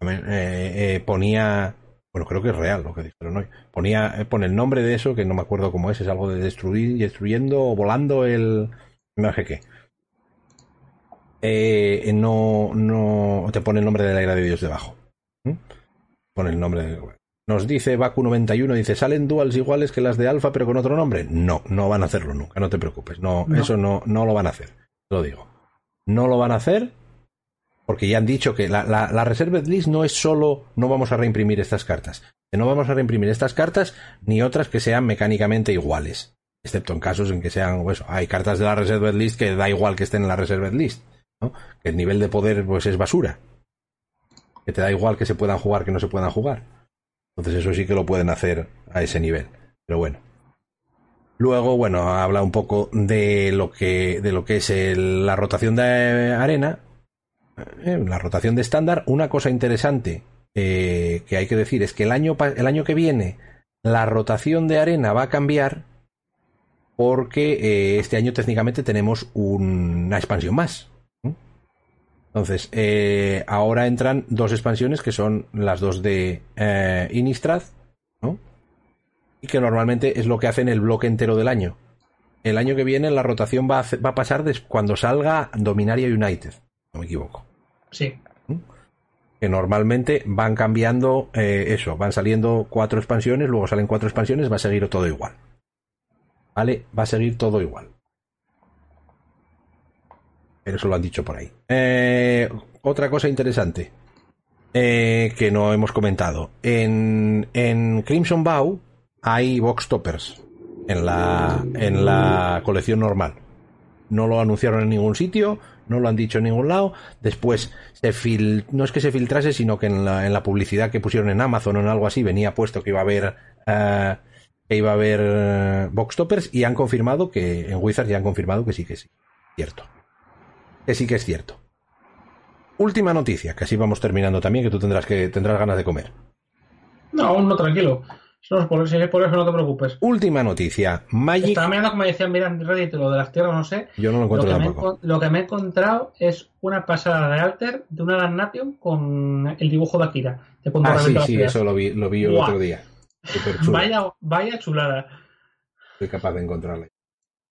eh, eh, ponía. Bueno, creo que es real lo que dijeron hoy. Ponía, eh, pone el nombre de eso, que no me acuerdo cómo es, es algo de destruir, destruyendo o volando el. No sé qué. Eh, no, no te pone el nombre de la ira de Dios debajo. ¿Mm? Pone el nombre de. Nos dice Baku91, dice, ¿salen duals iguales que las de Alfa pero con otro nombre? No, no van a hacerlo nunca, no te preocupes. No, No. eso no, no lo van a hacer. Te lo digo. No lo van a hacer porque ya han dicho que la, la, la Reserved List no es solo no vamos a reimprimir estas cartas. Que no vamos a reimprimir estas cartas ni otras que sean mecánicamente iguales. Excepto en casos en que sean, pues, hay cartas de la Reserved List que da igual que estén en la Reserved List. ¿No? Que el nivel de poder pues es basura. Que te da igual que se puedan jugar que no se puedan jugar. Entonces eso sí que lo pueden hacer a ese nivel. Pero bueno. Luego, bueno, habla un poco de lo que, de lo que es el- la rotación de arena, eh, la rotación de estándar. Una cosa interesante eh, que hay que decir es que el año, el año que viene la rotación de arena va a cambiar porque eh, este año técnicamente tenemos un- una expansión más. Entonces, eh, ahora entran dos expansiones que son las dos de eh, Innistrad, ¿no? Y que normalmente es lo que hacen el bloque entero del año. El año que viene la rotación va a, hace- va a pasar cuando salga Dominaria United, no me equivoco. Sí. Que normalmente van cambiando eh, eso, van saliendo cuatro expansiones, luego salen cuatro expansiones, va a seguir todo igual. ¿Vale? Va a seguir todo igual. Pero eso lo han dicho por ahí. Eh, otra cosa interesante eh, que no hemos comentado. En, en Crimson Bow hay box toppers en la, en la colección normal. No lo anunciaron en ningún sitio, no lo han dicho en ningún lado. Después, se fil... no es que se filtrase, sino que en la, en la publicidad que pusieron en Amazon o en algo así venía puesto que iba a haber eh, que iba a haber eh, box toppers y han confirmado que en Wizards ya han confirmado que sí que sí. Cierto. Que sí que es cierto. Última noticia, que así vamos terminando también, que tú tendrás que tendrás ganas de comer. No, aún no, tranquilo. Si, no por, si es por eso, no te preocupes. Última noticia, Magic. Estaba mirando, como decían, mira en Reddit, lo de las tierras, no sé. Yo no lo Lo encuentro que, me he, tampoco. encon- lo que me he encontrado es una pasada de Alter de una Damnation con el dibujo de Akira. De Ah, sí, sí, eso lo vi, lo vi el otro día. Vaya, vaya chulada. soy capaz de encontrarla.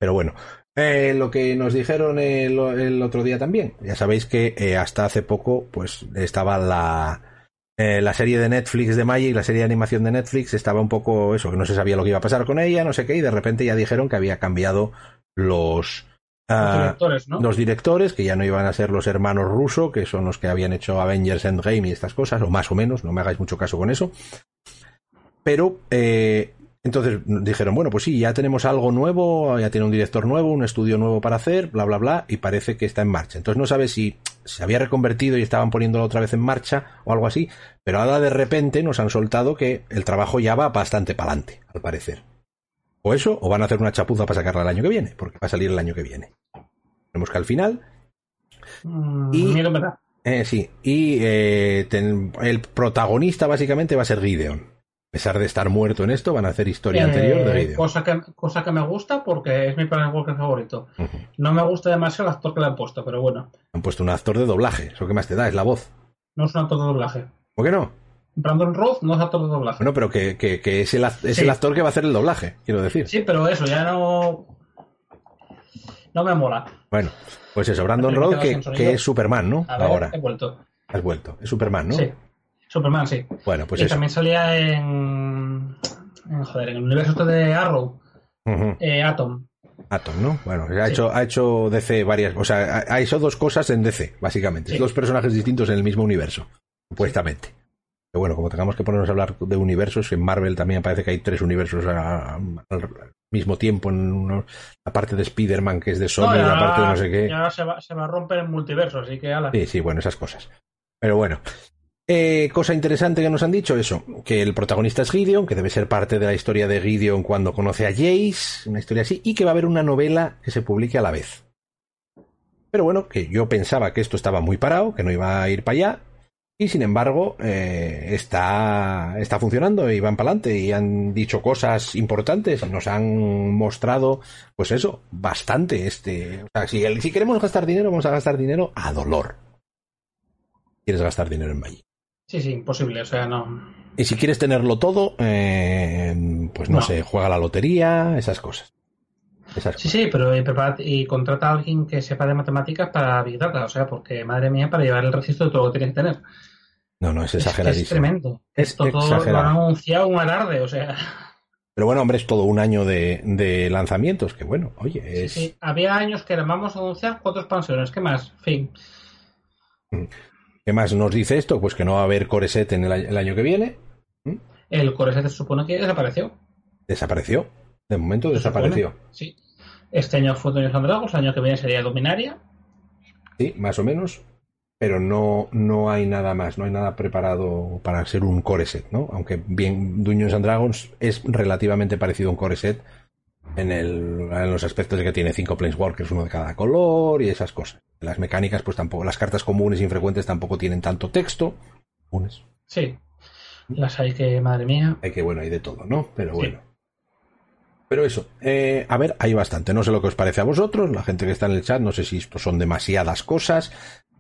Pero bueno, eh, lo que nos dijeron el, el otro día también, ya sabéis que eh, hasta hace poco pues estaba la eh, la serie de Netflix de Magic, la serie de animación de Netflix, estaba un poco eso, que no se sabía lo que iba a pasar con ella, no sé qué, y de repente ya dijeron que había cambiado los, los directores, ¿no? los directores, que ya no iban a ser los hermanos Russo, que son los que habían hecho Avengers Endgame y estas cosas, o más o menos, no me hagáis mucho caso con eso. Pero eh, entonces dijeron, bueno, pues sí, ya tenemos algo nuevo, ya tiene un director nuevo, un estudio nuevo para hacer, bla, bla, bla, y parece que está en marcha. Entonces no sabe si se había reconvertido y estaban poniéndolo otra vez en marcha o algo así, pero ahora de repente nos han soltado que el trabajo ya va bastante para adelante, al parecer. O eso, o van a hacer una chapuza para sacarla el año que viene, porque va a salir el año que viene. Tenemos que al final. Mm, Y- miedo. Eh, sí, y eh, ten- el protagonista básicamente va a ser Gideon. A pesar de estar muerto en esto, van a hacer historia Eh, anterior de Gideon. cosa, que, cosa que me gusta porque es mi Planet Walker favorito. No me gusta demasiado el actor que le han puesto, pero bueno, Han puesto un actor de doblaje, eso que más te da, es la voz. no es un actor de doblaje. ¿Por qué no? Brandon Roth no es actor de doblaje. Bueno, pero que, que- que es, el, es Sí. el actor que va a hacer el doblaje, quiero decir. Sí, pero eso ya no. No me mola. Bueno, pues eso, Brandon Roth, que, es Superman, ¿no? A ver, Ahora, he vuelto. has vuelto. Es Superman, ¿no? Sí. Superman, sí. Bueno, pues y eso. también salía en. en, Joder, en el universo este de Arrow, eh, Atom. Atom, ¿no? Bueno, ha, Sí. hecho, ha hecho DC varias. O sea, ha hecho dos cosas en DC, básicamente. Sí. Dos personajes distintos en el mismo universo, supuestamente. Pero bueno, como tengamos que ponernos a hablar de universos, en Marvel también parece que hay tres universos al mismo tiempo. En uno- la parte de Spider-Man, que es de Sony, No, la parte de no sé qué. y ahora se va, se va a romper el multiverso, así que ala. Sí, sí, bueno, esas cosas. Pero bueno. Eh, cosa interesante que nos han dicho, eso, que el protagonista es Gideon, que debe ser parte de la historia de Gideon cuando conoce a Jace, una historia así, y que va a haber una novela que se publique a la vez. Pero bueno, que yo pensaba que esto estaba muy parado, que no iba a ir para allá, y sin embargo eh, está, funcionando y van para adelante y han dicho cosas importantes nos han mostrado, pues eso, bastante este... O sea, si, si queremos gastar dinero, vamos a gastar dinero a dolor. Quieres gastar dinero en Magic. Sí, sí, imposible, o sea, no. Y si quieres tenerlo todo, eh, pues no, No. sé, juega la lotería, esas cosas. Esas Sí, sí, pero y, prepara- y contrata a alguien que sepa de matemáticas para Big Data, o sea, porque madre mía, para llevar el registro de todo lo que tienes que tener. No, no, es Es, que es exageradísimo. tremendo. Es Esto todo lo han anunciado un alarde, o sea. Pero bueno, hombre, es todo un año de, de lanzamientos, que bueno, oye, Sí, es... sí. Había años que vamos a anunciar cuatro expansiones, ¿qué más? Fin. ¿Qué más nos dice esto? Pues que no va a haber Core Set en el, año- el año que viene. El Core se supone que desapareció. Desapareció. De momento Se desapareció. supone, Sí. Este año fue Dungeons and Dragons, el año que viene sería Dominaria. Sí, más o menos. Pero no, no hay nada más, no hay nada preparado para ser un core set, ¿no? Aunque bien Dungeons and Dragons es relativamente parecido a un core set en, el, en los aspectos de que tiene cinco planeswalkers, uno de cada color y esas cosas. Las mecánicas, pues tampoco, las cartas comunes e infrecuentes tampoco tienen tanto texto. Comunes. Sí. Las hay que, madre mía. Hay que, bueno, hay de todo, ¿no? Pero Sí. bueno. Pero eso, eh, a ver, hay bastante. No sé lo que os parece a vosotros, la gente que está en el chat, no sé si esto son demasiadas cosas,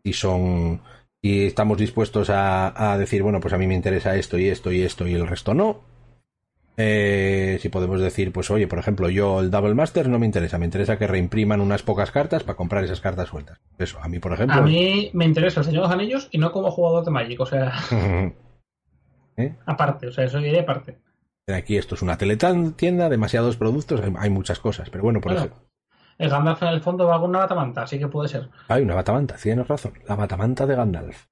si son, si estamos dispuestos a, a decir, bueno, pues a mí me interesa esto y esto y esto y el resto no. Eh, si podemos decir, pues oye, por ejemplo, yo el Double Master no me interesa, me interesa que reimpriman unas pocas cartas para comprar esas cartas sueltas. Eso, a mí, por ejemplo. A mí me interesa el Señor de los Anillos y no como jugador de Magic, o sea, aparte, o sea, eso iría aparte. Aquí esto es una teletienda, demasiados productos, hay, hay muchas cosas, pero bueno, por Bueno, ejemplo. el Gandalf en el fondo va con una batamanta, así que puede ser. Hay una batamanta, tienes razón. La batamanta de Gandalf.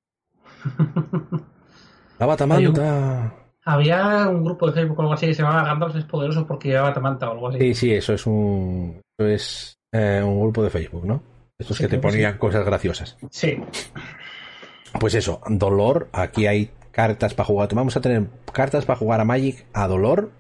La batamanta. Había un grupo de Facebook o algo así que se llamaba Gandalf es poderoso porque lleva batamanta o algo así. Sí, sí, eso es un. Eso es eh, un grupo de Facebook, ¿no? Estos Sí, que te ponían cosas graciosas. Sí. Pues eso, dolor. Aquí hay cartas para jugar. Vamos a tener cartas para jugar a Magic a dolor.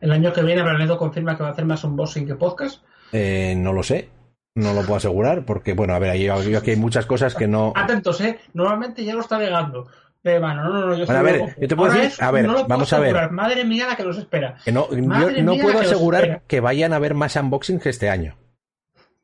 El año que viene Branedo confirma que va a hacer más unboxing que podcast. Eh, no lo sé. No lo puedo asegurar porque, bueno, a ver, yo aquí hay muchas cosas que no. Atentos, ¿eh? Normalmente ya lo está negando. Pero, bueno, no, no, no, yo Bueno, a ver, luego. yo te puedo Ahora decir- es, a ver, no vamos a ver. asegurar. Madre mía la que nos espera. Que no, Madre yo no puedo que asegurar que vayan a haber más unboxings que este año.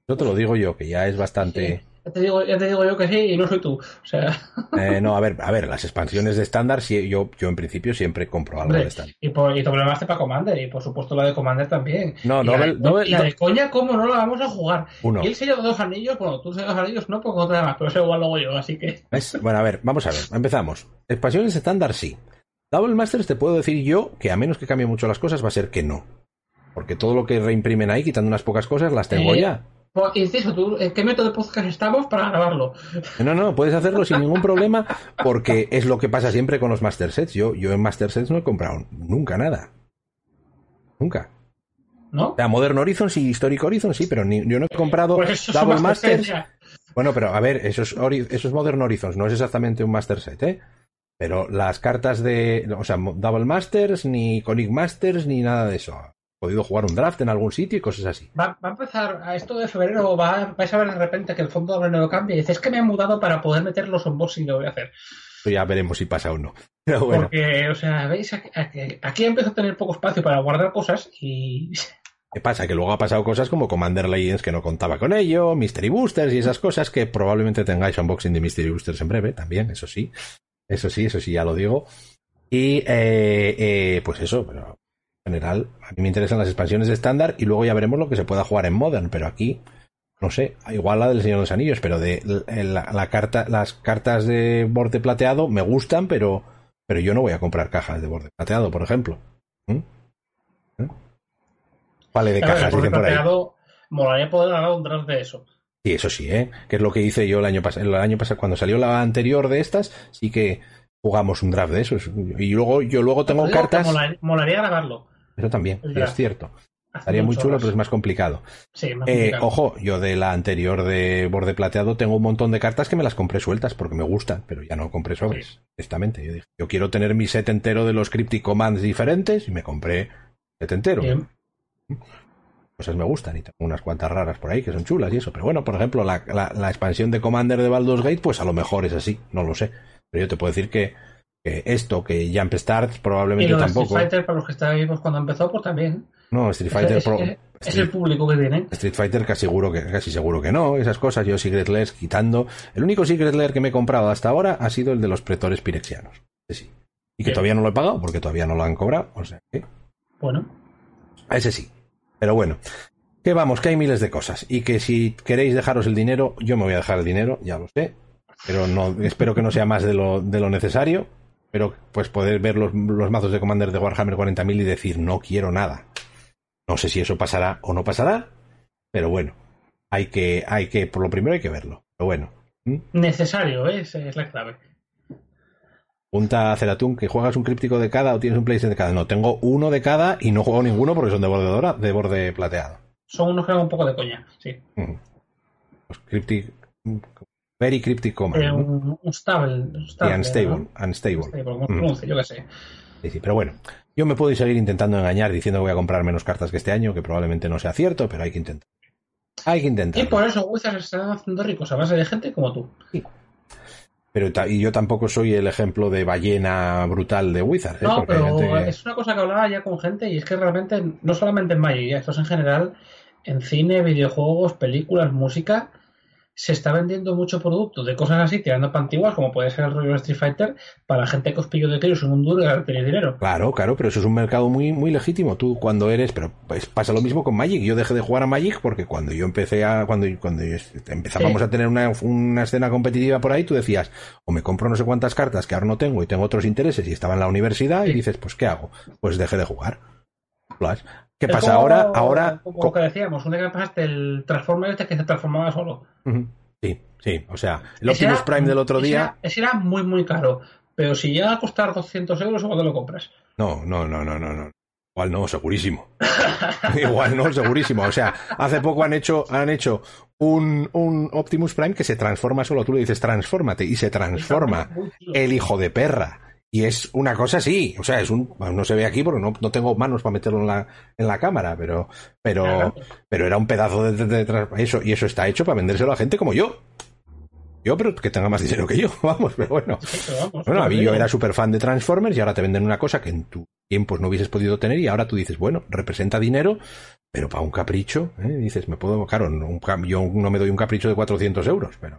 Yo te lo digo yo, que ya es bastante. Ya te, digo, ya te digo yo que sí y no soy tú. O sea. Eh, no, a ver, a ver, las expansiones de estándar, sí, yo, yo en principio siempre compro algo Hombre, de estándar. Y, por, y master para Commander, y por supuesto la de Commander también. No, y la Nobel- de, Nobel- y la de coña, ¿cómo no la vamos a jugar? Uno. Y el sello de dos anillos, bueno, tú el sello de dos anillos no, porque otra más, pero eso igual lo hago yo, así que. ¿Ves? Bueno, a ver, vamos a ver, empezamos. Expansiones estándar, sí. Double Masters te puedo decir yo que a menos que cambie mucho las cosas va a ser que no. Porque todo lo que reimprimen ahí, quitando unas pocas cosas, las tengo Eh, ya. Pues, ¿tú, ¿en qué método de podcast estamos para grabarlo? No, no, puedes hacerlo sin ningún problema porque es lo que pasa siempre con los Master Sets. Yo, yo en Master Sets no he comprado nunca nada. Nunca. ¿No? O sea, Modern Horizon sí, Historic Horizon sí, pero ni- yo no he comprado Pues eso Double Master Masters. Bueno, pero a ver, esos, Ori- esos Modern Horizons no es exactamente un Master Set, ¿eh? Pero las cartas de. O sea, Double Masters, ni Conic Masters, ni nada de eso. Podido jugar un draft en algún sitio y cosas así. Va, va a empezar a esto de febrero, va, vais a ver de repente que el fondo de no cambia y dices, es que me he mudado para poder meter los unboxing que voy a hacer. Ya veremos si pasa o no. Pero bueno, Porque, o sea, veis, aquí, aquí- empiezo a tener poco espacio para guardar cosas y ¿qué pasa? Que luego ha pasado cosas como Commander Legends que no contaba con ello, Mystery Boosters y esas cosas que probablemente tengáis unboxing de Mystery Boosters en breve también, eso sí. Eso sí, eso sí, ya lo digo. Y eh, eh, pues eso, pero general, a mí me interesan las expansiones de estándar y luego ya veremos lo que se pueda jugar en Modern, pero aquí, no sé, igual la del Señor de los Anillos, pero de la, la carta, las cartas de borde plateado me gustan, pero, pero yo no voy a comprar cajas de borde plateado, por ejemplo. ¿Mm? ¿Eh? Vale, de cajas, dicen por ahí. molaría poder ganar un draft de eso. Sí, eso sí, ¿eh? Que es lo que hice yo el año pasado. El año pasado, cuando salió la anterior de estas, sí que jugamos un draft de esos. Y luego, yo luego tengo digo cartas. mola- molaría grabarlo. Eso también, sí, es cierto. Hace Estaría muy chulo, pero es más complicado. Sí, más Eh, complicado. ojo, yo de la anterior de borde plateado tengo un montón de cartas que me las compré sueltas porque me gustan, pero ya no compré sobres. Honestamente, yo dije, yo quiero tener mi set entero de los Cryptic Commands diferentes y me compré set entero. Bien. cosas me gustan y tengo unas cuantas raras por ahí que son chulas y eso. Pero bueno, por ejemplo, la, la- la expansión de Commander de Baldur's Gate, pues a lo mejor es así, no lo sé. Pero yo te puedo decir que, que esto, que Jump Start, probablemente tampoco. Street Fighter, para los que estáis vivos cuando empezó, pues también. No, Street Fighter es, Pro- es- es Street- el público que tienen. Street Fighter casi seguro que casi seguro que no, esas cosas, yo Secret Lairs quitando. El único Secret Lair que me he comprado hasta ahora ha sido el de los pretores pirexianos. Sí. Y que todavía no lo he pagado porque todavía no lo han cobrado, o sea que Bueno, ese sí. Pero bueno, que vamos, que hay miles de cosas y que si queréis dejaros el dinero, yo me voy a dejar el dinero, ya lo sé, pero no espero que no sea más de lo, de lo necesario, pero pues poder ver los, los mazos de Commander de Warhammer 40.000 y decir no quiero nada. No sé si eso pasará o no pasará, pero bueno, hay que, hay que, por lo primero hay que verlo. Pero bueno, ¿m? necesario, ¿eh? Esa es la clave. Punta a Ceratún que juegas un críptico de cada o tienes un playset de cada. No, tengo uno de cada y no juego ninguno porque son de borde dora, de borde plateado. Son unos que dan un poco de coña, sí. Mm. Pues cryptic, very cryptic command. Eh, un, un stable. un Y stable, unstable, ¿no? unstable. Unstable, Mm. yo qué sé. Sí, sí, pero bueno, yo me puedo seguir intentando engañar diciendo que voy a comprar menos cartas que este año, que probablemente no sea cierto, pero hay que intentar. Hay que Y intentar. por eso Wizards están haciendo ricos a base de gente como tú. Pero ta- y yo tampoco soy el ejemplo de ballena brutal de Wizard. ¿eh? No, pero gente es una cosa que hablaba ya con gente y es que realmente, no solamente en Magic, ya esto es en general, en cine, videojuegos, películas, música, se está vendiendo mucho producto de cosas así, tirando para antiguas, como puede ser el rollo de Street Fighter, para gente que os pillo de críos en un duro y ahora tenéis dinero. Claro, claro, pero eso es un mercado muy, muy legítimo. Tú cuando eres, pero pues pasa lo mismo con Magic. Yo dejé de jugar a Magic porque cuando yo empecé a, cuando, cuando empezábamos Sí. a tener una, una escena competitiva por ahí, tú decías, o me compro no sé cuántas cartas que ahora no tengo y tengo otros intereses y estaba en la universidad y dices, pues ¿qué hago? Pues dejé de jugar. ¿Qué pasa como- ahora? Ahora, Como que decíamos, un día que pasaste el Transformer este que se transformaba solo. Sí, sí, o sea, el Ese Optimus era- Prime del otro ese día, Era, ese era muy, muy caro. Pero si llega a costar 200 euros, ¿cuándo lo compras? No, no, no, no, no, no. Igual no, segurísimo. Igual no, segurísimo. O sea, hace poco han hecho, han hecho un, un Optimus Prime que se transforma solo. Tú le dices transfórmate y se transforma. El hijo de perra. Y es una cosa así. O sea, es un. No se ve aquí porque no, no tengo manos para meterlo en la, en la cámara, pero, pero, Claro. pero era un pedazo de, de- de- de- eso, y eso está hecho para vendérselo a gente como yo. yo, pero que tenga más dinero que yo, vamos, pero bueno. Sí, pero vamos, Bueno, a mí yo era súper fan de Transformers y ahora te venden una cosa que en tu tiempos no hubieses podido tener y ahora tú dices, bueno, representa dinero, pero para un capricho, ¿eh? dices, me puedo, claro, un yo no me doy un capricho de 400 euros, pero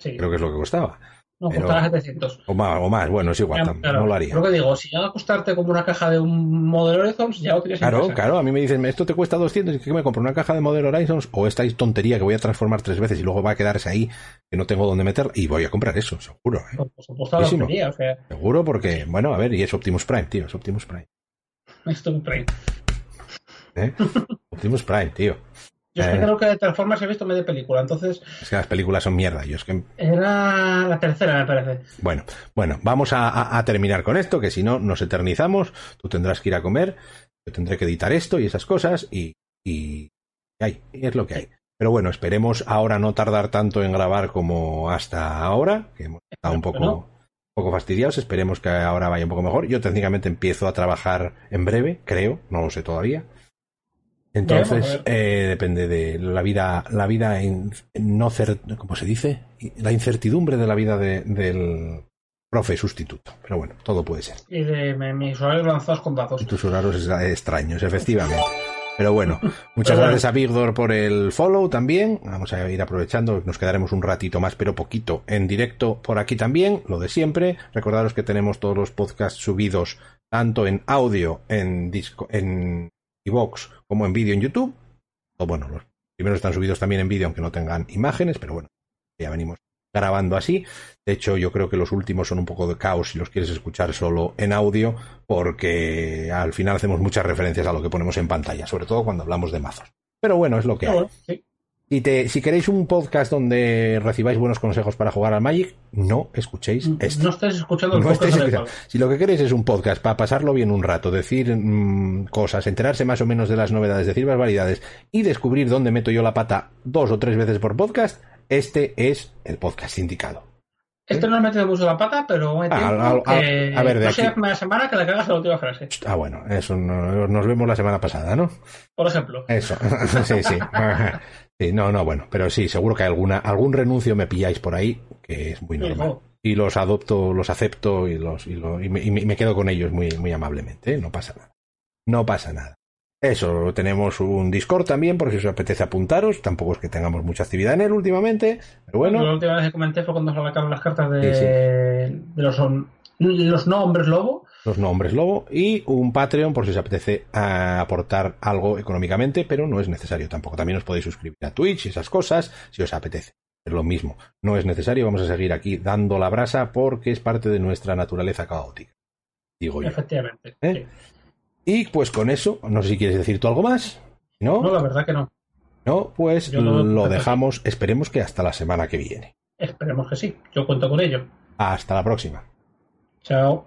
Sí, creo que es lo que costaba. No, pero- costaba 700. O más, o más bueno, es igual, Claro, no lo haría. Lo que digo, si llega a costarte como una caja de un modelo Horizons, ya lo tienes en Claro, claro, a mí me dicen, esto te cuesta 200 y que me compro una caja de Model Horizons o esta tontería que voy a transformar tres veces y luego va a quedarse ahí que no tengo dónde meterla y voy a comprar eso, seguro, ¿eh? Por supuesto, la lotería, o sea, Seguro porque, bueno, a ver, y es Optimus Prime, tío, es Optimus Prime. un tren. ¿eh? Optimus Prime, tío. Yo es que Eh. creo que de Transformers he visto media película, entonces Es que las películas son mierda. Yo es que era la tercera, me parece. Bueno, bueno, vamos a, a- a terminar con esto, que si no nos eternizamos, tú tendrás que ir a comer, yo tendré que editar esto y esas cosas, y, y, hay, es lo que hay. Pero bueno, esperemos ahora no tardar tanto en grabar como hasta ahora, que hemos estado un poco, un poco fastidiados, esperemos que ahora vaya un poco mejor. Yo técnicamente empiezo a trabajar en breve, creo, no lo sé todavía. Entonces, eh, depende de la vida, la vida no cer, ¿cómo se dice? La incertidumbre de la vida de- del profe sustituto. Pero bueno, todo puede ser. Y de mis horarios lanzados con datos. Y tus horarios es- extraños, efectivamente. Pero bueno, muchas Pero bueno. gracias a Vigdor por el follow también. Vamos a ir aprovechando, nos quedaremos un ratito más, pero poquito en directo por aquí también, lo de siempre. Recordaros que tenemos todos los podcasts subidos tanto en audio, en disco, en iVoox, como en vídeo en YouTube. O bueno, los primeros están subidos también en vídeo, aunque no tengan imágenes, pero bueno, ya venimos grabando así. De hecho, yo creo que los últimos son un poco de caos si los quieres escuchar solo en audio, porque al final hacemos muchas referencias a lo que ponemos en pantalla, sobre todo cuando hablamos de mazos. Pero bueno, es lo que hay. sí. Si, te- si queréis un podcast donde recibáis buenos consejos para jugar al Magic, no escuchéis este. No estáis escuchando el No podcast escuchando. Si lo que queréis es un podcast para pasarlo bien un rato, decir mm, cosas, enterarse más o menos de las novedades, decir barbaridades y descubrir dónde meto yo la pata dos o tres veces por podcast, este es el podcast indicado. Este no ha metido mucho la pata, pero tiempo al- al- que a ver, de no sea la semana que le cagas a la última frase. Ah, bueno, eso no- nos vemos la semana pasada, ¿no? Por ejemplo. Eso, sí, sí. Sí, no, no, bueno, pero sí, seguro que alguna, algún renuncio me pilláis por ahí, que es muy normal. Y los adopto, los acepto y los y, lo- y me, y me- quedo con ellos muy, muy amablemente, ¿eh? no pasa nada. No pasa nada. Eso, tenemos un Discord también, por si os apetece apuntaros. Tampoco es que tengamos mucha actividad en él últimamente, pero La bueno, última vez que comenté fue cuando sacaron las cartas de, Sí, sí. de los, los no hombres lobo. Los nombres lobo y un Patreon por si os apetece ah, aportar algo económicamente, pero no es necesario tampoco. También os podéis suscribir a Twitch y esas cosas si os apetece. Es lo mismo, no es necesario, vamos a seguir aquí dando la brasa porque es parte de nuestra naturaleza caótica. Digo yo. Efectivamente. ¿Eh? sí. Y pues con eso, no sé si quieres decir tú algo más. No, ¿No? la verdad que no. No, pues lo dejamos, esperemos que hasta la semana que viene. Esperemos que sí. Yo cuento con ello. Hasta la próxima. Chao.